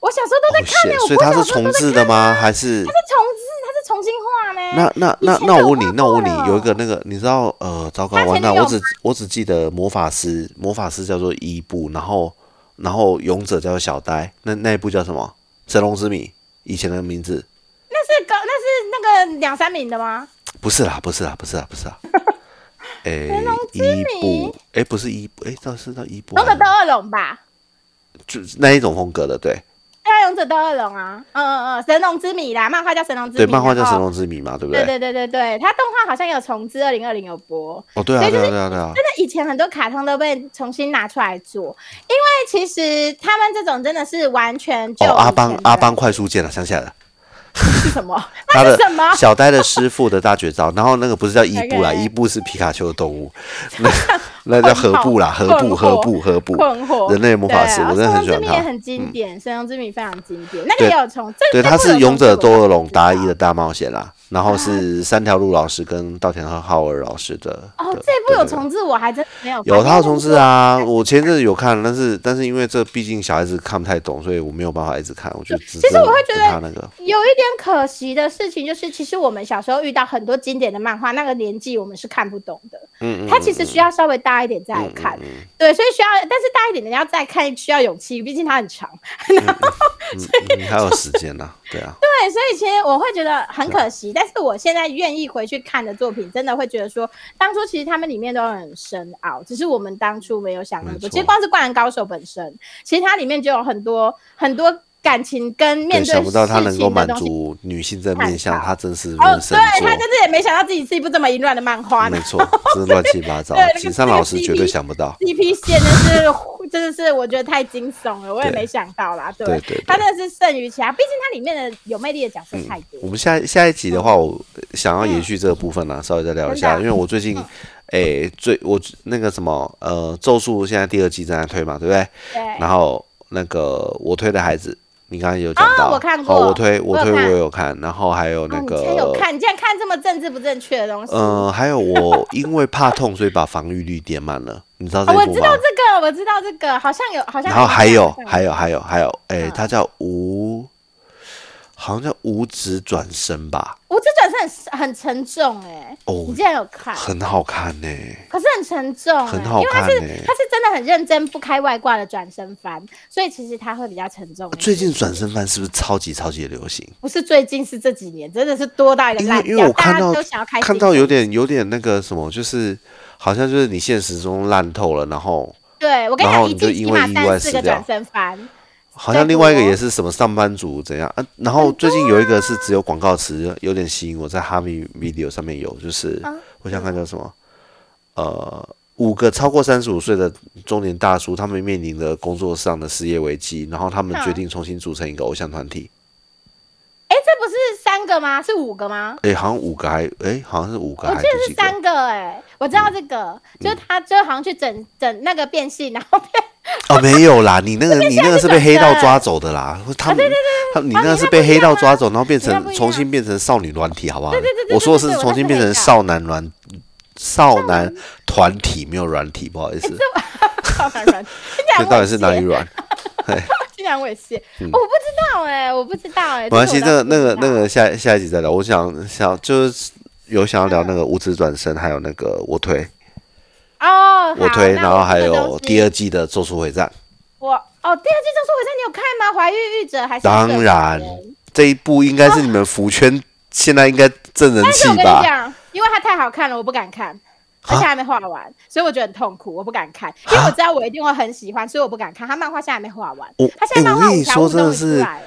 我小时候都在看呢。所以它是重置的吗？还是它是重置？它是重新画呢？那那那那我问你，那我问你，有一个那个你知道呃，糟糕，完蛋，我只我只记得魔法师，魔法师叫做伊布，然后然后勇者叫做小呆，那那一部叫什么？神龙之谜，以前的名字。那是高，那是那个两三名的吗？不是啦，不是啦，不是啦，不是啦。哎，伊布，哎，不是伊布，哎，这是到伊布。勇者斗恶龙吧？就那一种风格的，对。对啊，勇者斗恶龙啊，嗯嗯嗯，神龙之谜啦，漫画叫神龙之谜。对，漫画叫神龙之谜嘛，对不对？对对对对对，它动画好像有重置，二零二零有播。哦，对啊，对啊，对啊，对啊。真的，以前很多卡通都被重新拿出来做，因为其实他们这种真的是完全就阿邦阿邦快速键了，想起来了。*laughs* 是什么？*laughs* 他的？小呆的师傅的大绝招，*laughs* 然后那个不是叫伊布啦，伊布是皮卡丘的动物，那那叫何布啦，何布何布何布，人类魔法师，我真的很喜欢他。也很经典，神龙之谜非常经典，那个也有从对，他是勇者多尔龙达伊的大冒险啦。然后是三条路老师跟稻田和浩尔老师的哦，这部有重置，我还真没有。有他有重置啊，我前阵子有看，但是但是因为这毕竟小孩子看不太懂，所以我没有办法一直看。我就其实我会觉得他那个有一点可惜的事情，就是其实我们小时候遇到很多经典的漫画，那个年纪我们是看不懂的。嗯嗯。他其实需要稍微大一点再来看，对，所以需要，但是大一点的要再看需要勇气，毕竟它很长。然后，*laughs* 所以还有时间呢，对啊。对，所以其实我会觉得很可惜，但。是我现在愿意回去看的作品，真的会觉得说，当初其实他们里面都很深奥，只是我们当初没有想那么多。其实光是《灌篮高手》本身，其实它里面就有很多很多。感情跟面对想不到他能够满足女性这面相，他真是哦，对他真是也没想到自己是一部这么淫乱的漫画，没错，是乱七八糟。*laughs* 景山老师绝对想不到，CP 线的是 *laughs* 真的是我觉得太惊悚了，我也没想到啦。对对，他真的是胜于其他，毕竟他里面的有魅力的角色太多。我们下下一集的话，我想要延续这个部分呢，稍微再聊一下，因为我最近诶，最我那个什么呃，咒术现在第二季正在推嘛，对不对？对。然后那个我推的孩子。你刚才有讲到，我看过，我推我推我有看，然后还有那个，你有看，你竟然看这么政治不正确的东西。嗯，还有我因为怕痛，所以把防御率点满了，*laughs* 你知道这部吗？我知道这个，我知道这个，好像有，好像。然后还有，还有，还有，还有，哎，他叫无。好像叫五指转身吧，五指转身很很沉重哎，哦，你竟然有看，很好看呢，可是很沉重，很好看呢，他是真的很认真不开外挂的转身翻，所以其实他会比较沉重。最近转身翻是不是超级超级的流行？不是最近，是这几年真的是多到一个烂掉，大家都想要开。看到有点有点那个什么，就是好像就是你现实中烂透了，然后对我跟你讲，一然后你就季起码因为意外三四个转身翻，好像另外一个也是什么上班族怎样啊？然后最近有一个是只有广告词，有点吸引我，在哈密 video 上面有，就是啊我想看叫什么，呃，五个超过三十五岁的中年大叔，他们面临的工作上的失业危机，然后他们嗯决定重新组成一个偶像团体。哎，这不是三个吗？是五个吗？诶，好像五个还诶，好像是五个我还记得是三个哎、我知道这个，就是他就好像去整整那个变性，然后变 *laughs* 哦，没有啦，你那个你那个是被黑道抓走的啦，他们他你那个是被黑道抓走，然后变成重新变成少女软体，好不好？对对对我说的是重新变成少男软少男团体，没有软体，不好意思，*laughs* 这到底是哪里？软？*laughs* 嘿，听起来很猥亵，我不知道哎、我不知道哎、没关系，这这个那个那个下下一集再聊。我想想就是有想要聊那个无职转身，还有那个我推哦，我推，然后还有第二季的《咒术回战》。我哦，第二季《咒术回战》你有看吗？怀孕御者还是当然这一部应该是你们福圈现在应该正人气但是我跟你吧？讲，因为它太好看了，我不敢看，而且还没画完，所以我觉得很痛苦，我不敢看，因为我知道我一定会很喜欢，所以我不敢看。他漫画现在还没画完我，他现在漫画哎我跟你五条悟终于说真的是出来了。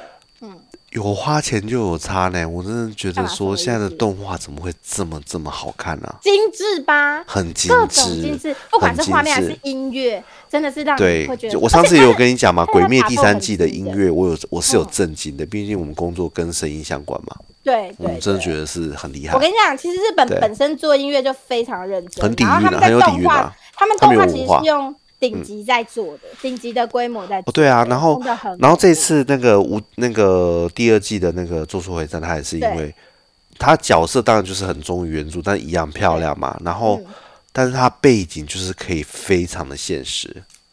有花钱就有差呢，我真的觉得说现在的动画怎么会这么这么好看呢、精致吧，很精各种精致致，，不管很是画面还是。音乐，真的是让你对会觉，得。我上次也有跟你讲嘛，《鬼灭》第三季的音乐，我有我是有嗯。震惊的，毕竟我们工作跟声音相关嘛，对对我们真的觉得是很厉害。我。跟你讲，其实日本本身做音乐就非常认真，很底然后他们在蕴啊很有底动画蕴啊，他们动画其实是用顶级在做的，顶级的规模在做对啊，然后然后这次那个无那个第二季的那个《咒术回战》，它也是因为他角色当然就是很忠于原著，但一样漂亮嘛。然后，嗯但是它背景就是可以非常的现实，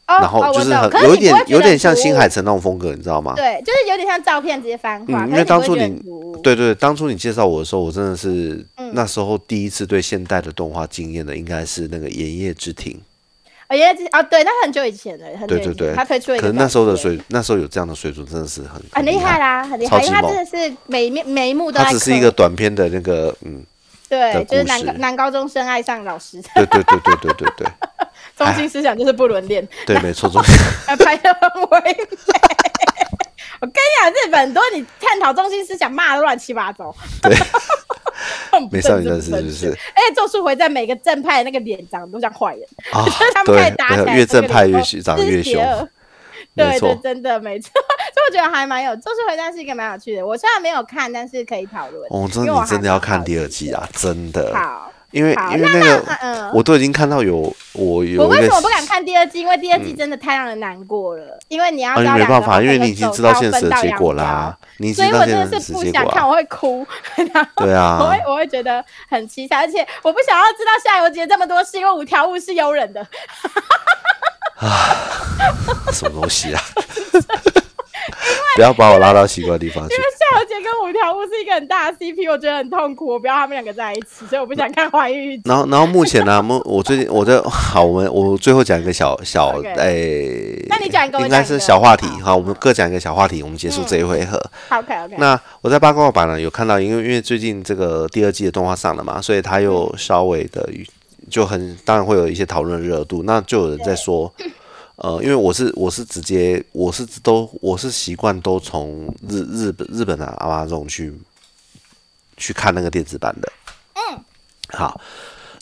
哦然后哦就是很有一点有点像新海诚那种风格，你知道吗？对，就是有点像照片直接翻画。嗯，因为当初你对对，当初你介绍我的时候，我真的是、嗯那时候第一次对现代的动画惊艳的，应该是那个《炎夜之庭哦，也是哦，对，那很久以前了，很》。久以前对对对，他推出了一个可能那时候的水，那时候有这样的水准，真的是很很厉害啦，很厉害，因为他真的是每一面每一幕都在它只是一刻。个短片的那个，嗯，对，就是男高男高中生爱上老师，对对对对对对对。*laughs* 中心思想就是不伦恋，对，没错，*laughs* 中心。拍的很唯美。我跟你讲，日本很多你探讨中心思想骂的乱七八糟，对，*laughs* 很美少女战政治不正确士是不是？而且咒术回战每个正派的那个脸长得都像坏人，啊就是 *laughs* 他，们开对始打起来，越正派越凶，长越凶，没对对错，。真的没错，*laughs* 所以我觉得还蛮有。咒术回战是一个蛮有趣的，我虽然没有看，但是可以讨论。哦，真的，你真的要看第二季啊，真的，好，因为因为那那个嗯我都已经看到有我我有我为什么不敢看第二季？因为第二季真的太让人难过了，因为你要没办法，因为你已经知道现实的结果啦，你所以我真的是不想看，啊，我会哭，*laughs* 然后对啊。我会我会觉得很凄惨，而且我不想要知道下游节这么多事，因为五条悟是有忍的，*laughs* 啊什么东西啊？*laughs* *laughs* 不要把我拉到奇怪的地方去因为。夏油杰跟五条悟是一个很大的 CP，我觉得很痛苦，我不要他们两个在一起，所以我不想看怀孕。然后，然后目前呢，目我最近我在好，我们我最后讲一个小小诶，那你讲一个应该是小话题好好，我们各讲一个小话题，我们结束嗯这一回合。OK OK，那我在八卦版呢有看到，因为因为最近这个第二季的动画上了嘛，所以他又嗯稍微的就很当然会有一些讨论热度。那就有人在说，*laughs* 呃，因为我是我是直接我是都我是习惯都从日日本日本的阿妈这种去去看那个电子版的。嗯，好。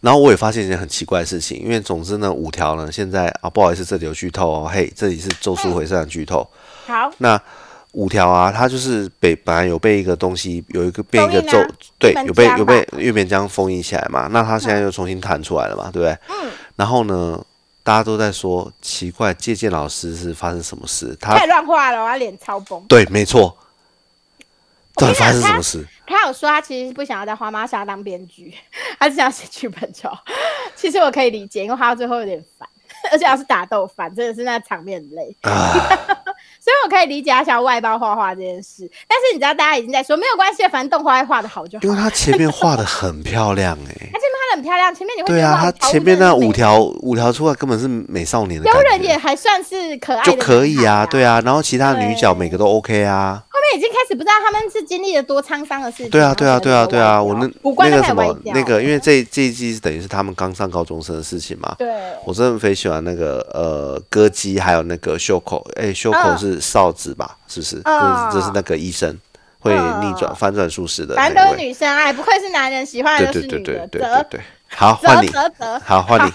然后我也发现一件很奇怪的事情，因为总之呢，五条呢现在啊，不好意思，这里有剧透哦，嘿，这里是《咒术回战》的剧透。好，那五条啊，他就是被本来有被一个东西有一个变一个咒对有被有被月边江封印起来嘛，那他现在又重新弹出来了嘛，对不对？嗯。然后呢，大家都在说奇怪，借鉴老师是发生什么事？他太乱画了，我要脸超崩。对，没错，到底发生什么事？他有说他其实不想要在花妈沙当编剧，*laughs* 他只想写剧本就好。其实我可以理解，因为他到最后有点烦，*laughs* 而且要是打斗烦，真的是那场面很累。啊，*laughs* 所以我可以理解他想要外包画画这件事。但是你知道，大家已经在说没有关系，反正动画会画的好就好。因为他前面画的很漂亮哎、的很漂亮，前面你会觉对啊，得他前面那五。条条五条出来根本是美少年的幽感觉，人也还算是可爱的就可以啊，对啊。啊，然后其他女角每个都 OK 啊，后面已经开始不知道他们是经历了多沧桑的事情。对啊，对啊，对啊，对啊，我那那个什么那个，因为这这一季是等于是他们刚上高中生的事情嘛。对。我真的非常喜欢那个呃歌姬，还有那个袖口，哎，袖口是哨子吧？是不是？这是那个医生会逆转翻转术士的。反正都是女生哎，不愧是男人喜欢的是女的。对对对。好，换你。好，换你。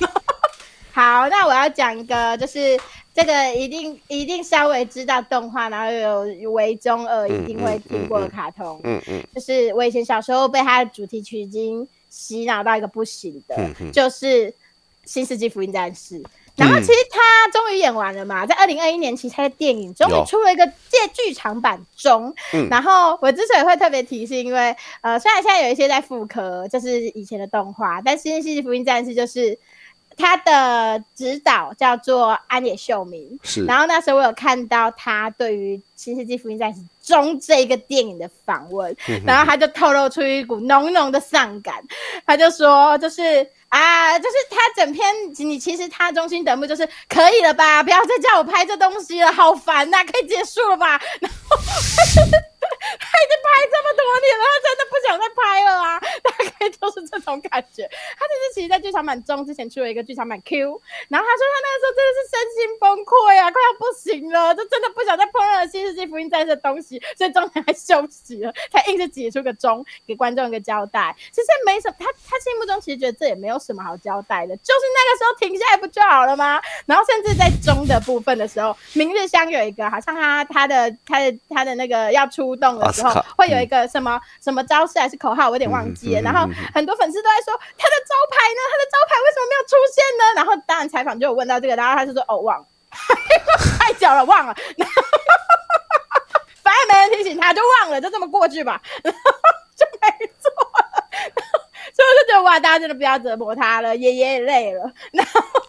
好，那我要讲一个，就是这个一定一定稍微知道动画，然后有为中二一定会听过的卡通，嗯嗯，就是我以前小时候被它的主题曲已经洗脑到一个不行的，就是《新世纪福音战士》。然后其实他终于演完了嘛，在二零二一年其实他的电影终于出了一个借剧场版中。然后我之所以会特别提，是因为呃，虽然现在有一些在复刻，就是以前的动画，但《新世纪福音战士》就是。他的指导叫做安野秀明，是。然后那时候我有看到他对于《新世纪福音战士》中这一个电影的访问，然后他就透露出一股浓浓的丧感，他就说，就是啊，就是他整篇你其实他中心的目就是可以了吧，不要再叫我拍这东西了，好烦呐，可以结束了吧？*laughs* 然后。他已经拍这么多年了，他真的不想再拍了啊！大概就是这种感觉。他就是其实，在剧场版中之前出了一个剧场版 Q，然后他说他那个时候真的是身心崩溃啊，快要不行了，就真的不想再碰任何新世纪福音战士的东西，所以中间还休息了，才硬是挤出个钟给观众一个交代。其实没什么，他他心目中其实觉得这也没有什么好交代的，就是那个时候停下来不就好了吗？然后甚至在中的部分的时候，明日香有一个好像他他的他的他的那个要出动。的时候会有一个什么什么招式还是口号，我有点忘记了。然后很多粉丝都在说他的招牌呢，他的招牌为什么没有出现呢？然后当然采访就有问到这个，然后他就说哦忘了，*laughs* 太久了忘了，反正没人提醒他就忘了，就这么过去吧，*laughs* 就没错。所以我就觉得哇，大家真的不要折磨他了，爷爷也累了。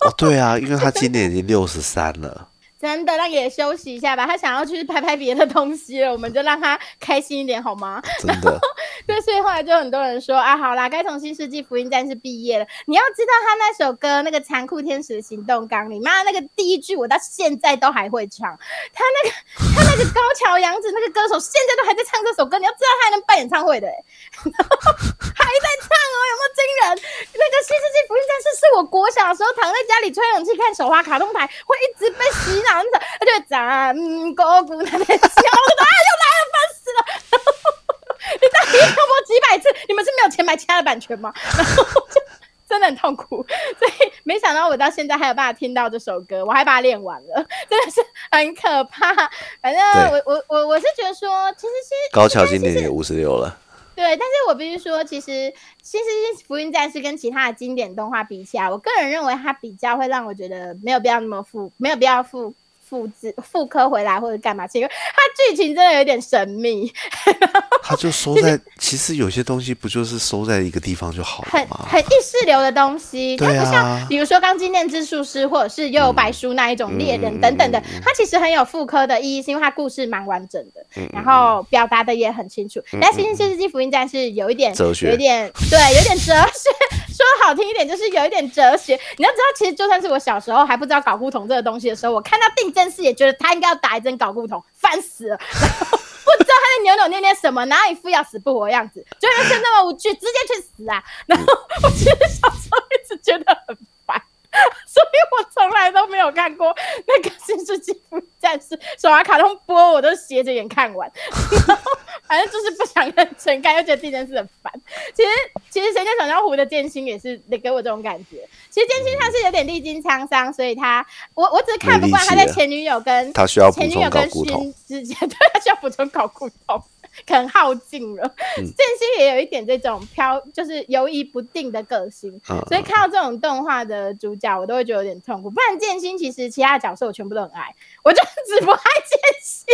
哦，对啊，因为他今年已经六十三了。真的，那也休息一下吧。他想要去拍拍别的东西了，我们就让他开心一点好吗？真的。*laughs* 对，所以后来就很多人说啊，好啦，该从新世纪福音战士毕业了。你要知道他那首歌那个残酷天使的行动纲领，妈那个第一句我到现在都还会唱。他那个 *laughs* 他那个高桥洋子那个歌手现在都还在唱这首歌，你要知道他还能办演唱会的，*laughs* 还在唱哦，有没有惊人？那个新世纪福音战士是我国小的时候躺在家里吹冷气看手花卡通台，会一直被洗。男的，他就咱哥姑娘的笑，啊，又来了，烦死了！*laughs* 你到底要播几百次？你们是没有钱买其他的版权吗？然后就真的很痛苦，所以没想到我到现在还有办法听到这首歌，我还把它练完了，*laughs* 真的是很可怕。反正我我我我是觉得说，其实是高桥今年也五十六了。对，但是我必须说，其实《新世纪福音战士》跟其他的经典动画比起来，我个人认为它比较会让我觉得没有必要那么复，没有必要复。复制复刻回来或者干嘛？是因为它剧情真的有点神秘。*laughs* 它就收在，其实有些东西不就是收在一个地方就好了吗？很意识流的东西，它不像比如说《钢筋炼之术师》或者是《幽游白书》那一种猎人等等的，它其实很有复刻的意义，是因为它故事蛮完整的，然后表达的也很清楚。但《新世纪福音战士》有一点哲学，有点对，有点哲学。说好听一点，就是有一点哲学。你要知道，其实就算是我小时候还不知道搞不同这个东西的时候，我看到定真是也觉得他应该要打一针搞固酮，烦死了。*laughs* 不知道他在扭扭捏捏什么，哪一副要死不活的样子，就人生那么无趣，直接去死啊！然后我其实小时候一直觉得很。*laughs* 所以我从来都没有看过那个《新世纪福音战士》手玩卡通播，我都斜着眼看完。*laughs* 反正就是不想认真看，又觉得这件事很烦。其实，其实《神剑闯江湖》的剑心也是得给我这种感觉。其实剑心他是有点历经沧桑，所以他我我只是看不惯他在前女友跟他需要前女友跟勋之间，*laughs* 对他需要补充搞骨头。可能耗尽了，*laughs* 剑心也有一点这种飘，就是犹疑不定的个性，所以看到这种动画的主角，我都会觉得有点痛苦。不然剑心其实其他角色我全部都很爱，我就 *laughs* 只不爱剑心，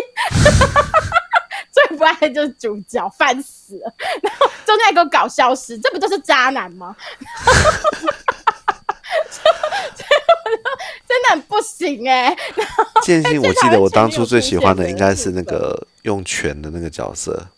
*laughs* 最不爱的就是主角，烦死了。然后中间还给我搞消失，这不就是渣男吗？*laughs* 真的很不行哎！*laughs* 剑心，我记得我当初最喜欢的应该是那个用拳的那个角色。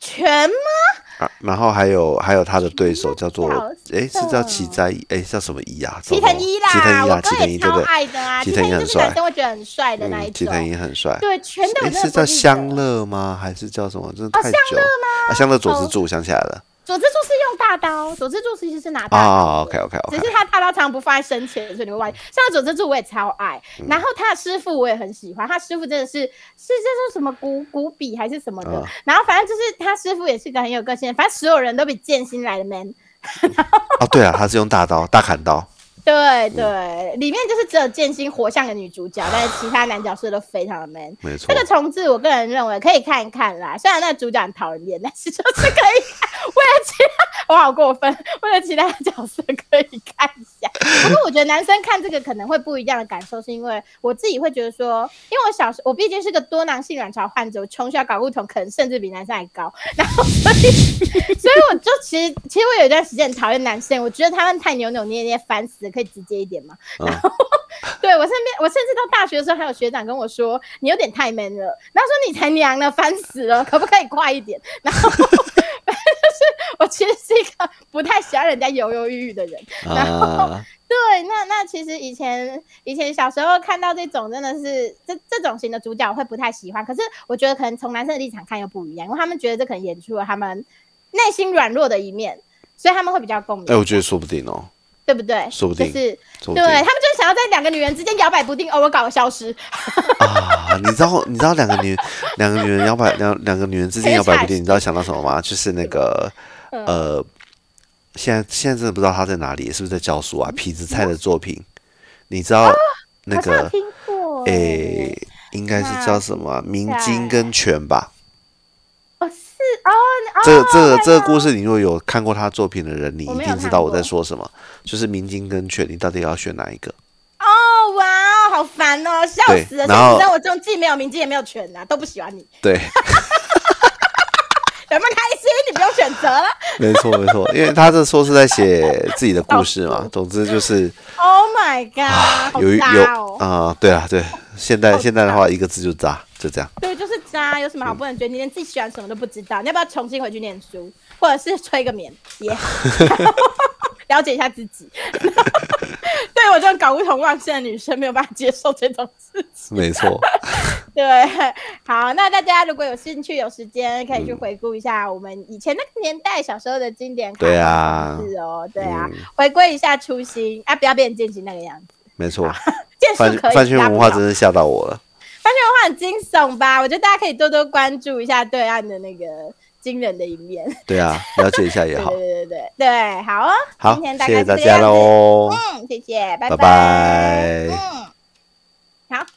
拳吗？然后还有还有他的对手叫做哎是叫齐在哎叫什么一啊？齐藤一啦，齐藤一啊，齐藤一对不对？齐藤一很帅，男生会觉得很帅的那一种。齐藤一很帅，对，全都是叫香乐吗？还是叫什么？真的太久。香乐吗？啊，香乐佐之助，想起来了。佐之助是用大刀，佐之助其实是拿大刀。哦，OK OK OK。只是他大刀常常不放在身前，所以你会忘记。像佐之助我也超爱，然后他的师傅我也很喜欢，他师傅真的是是这是什么古古笔还是什么的，然后反正就是他师傅也是个很有个性，反正所有人都比剑心来的 man。哦，对啊，他是用大刀，大砍刀。对对，里面就是只有剑心活像个女主角，但是其他男角色都非常的 man。没错，这个重置我个人认为可以看一看啦。虽然那个主角很讨人厌，但是就是可以为了其他，我好过分，为了其他角色可以看一下。不过我觉得男生看这个可能会不一样的感受，是因为我自己会觉得说，因为我小时候我毕竟是个多囊性卵巢患者，我从小睾固酮可能甚至比男生还高，然后所以 *laughs* 所以我就其实其实我有一段时间很讨厌男生，我觉得他们太扭扭捏捏，烦死。可以直接一点吗？然后，对我身边，我甚至到大学的时候，还有学长跟我说：“你有点太 man 了。”然后说：“你才娘呢，烦死了，可不可以快一点？”然后，*laughs* 就是我其实是一个不太喜欢人家犹犹豫豫的人。然后，对，那那其实以前以前小时候看到这种真的是这这种型的主角会不太喜欢。可是我觉得可能从男生的立场看又不一样，因为他们觉得这可能演出了他们内心软弱的一面，所以他们会比较共鸣。哎，我觉得说不定哦。对不对？说不定是，对他们就是想要在两个女人之间摇摆不定，偶尔搞个消失。啊，你知道，你知道两个女两个女人摇摆两两个女人之间摇摆不定，你知道想到什么吗？就是那个呃，现在现在真的不知道他在哪里，是不是在教书啊？痞子蔡的作品，你知道那个？诶，应该是叫什么？明金跟权吧。哦，这个这个这个故事，你如果有看过他作品的人，你一定知道我在说什么。就是明金跟犬，你到底要选哪一个？哦，哇，好烦哦，笑死了！然后我这种既没有明金也没有犬啊，都不喜欢你。对，*laughs* *laughs* 有没有开心？你不用选择了。没错没错，因为他这说是在写自己的故事嘛。*laughs* 总之就是。Oh my god！有有啊，对啊对，现在现在的话，一个字就渣，就这样。对，就是渣，有什么好不能追？你？连自己喜欢什么都不知道，你要不要重新回去念书，或者是吹个棉也好，*laughs* 了解一下自己。*laughs* 对我这种搞不同忘性的女生，没有办法接受这种事情。没错。*laughs* 对，好，那大家如果有兴趣、有时间，可以去回顾一下我们以前那个年代小时候的经典。对啊，是哦，对啊，回归一下初心啊，不要变成剑心那个样子。没错，范范圈文化真是吓到我了。安全我很惊悚吧，我觉得大家可以多多关注一下对岸的那个惊人的一面。对啊，*laughs* 了解一下也好。对对对对对，好，好，谢谢大家喽。嗯，谢谢，拜拜。嗯，好。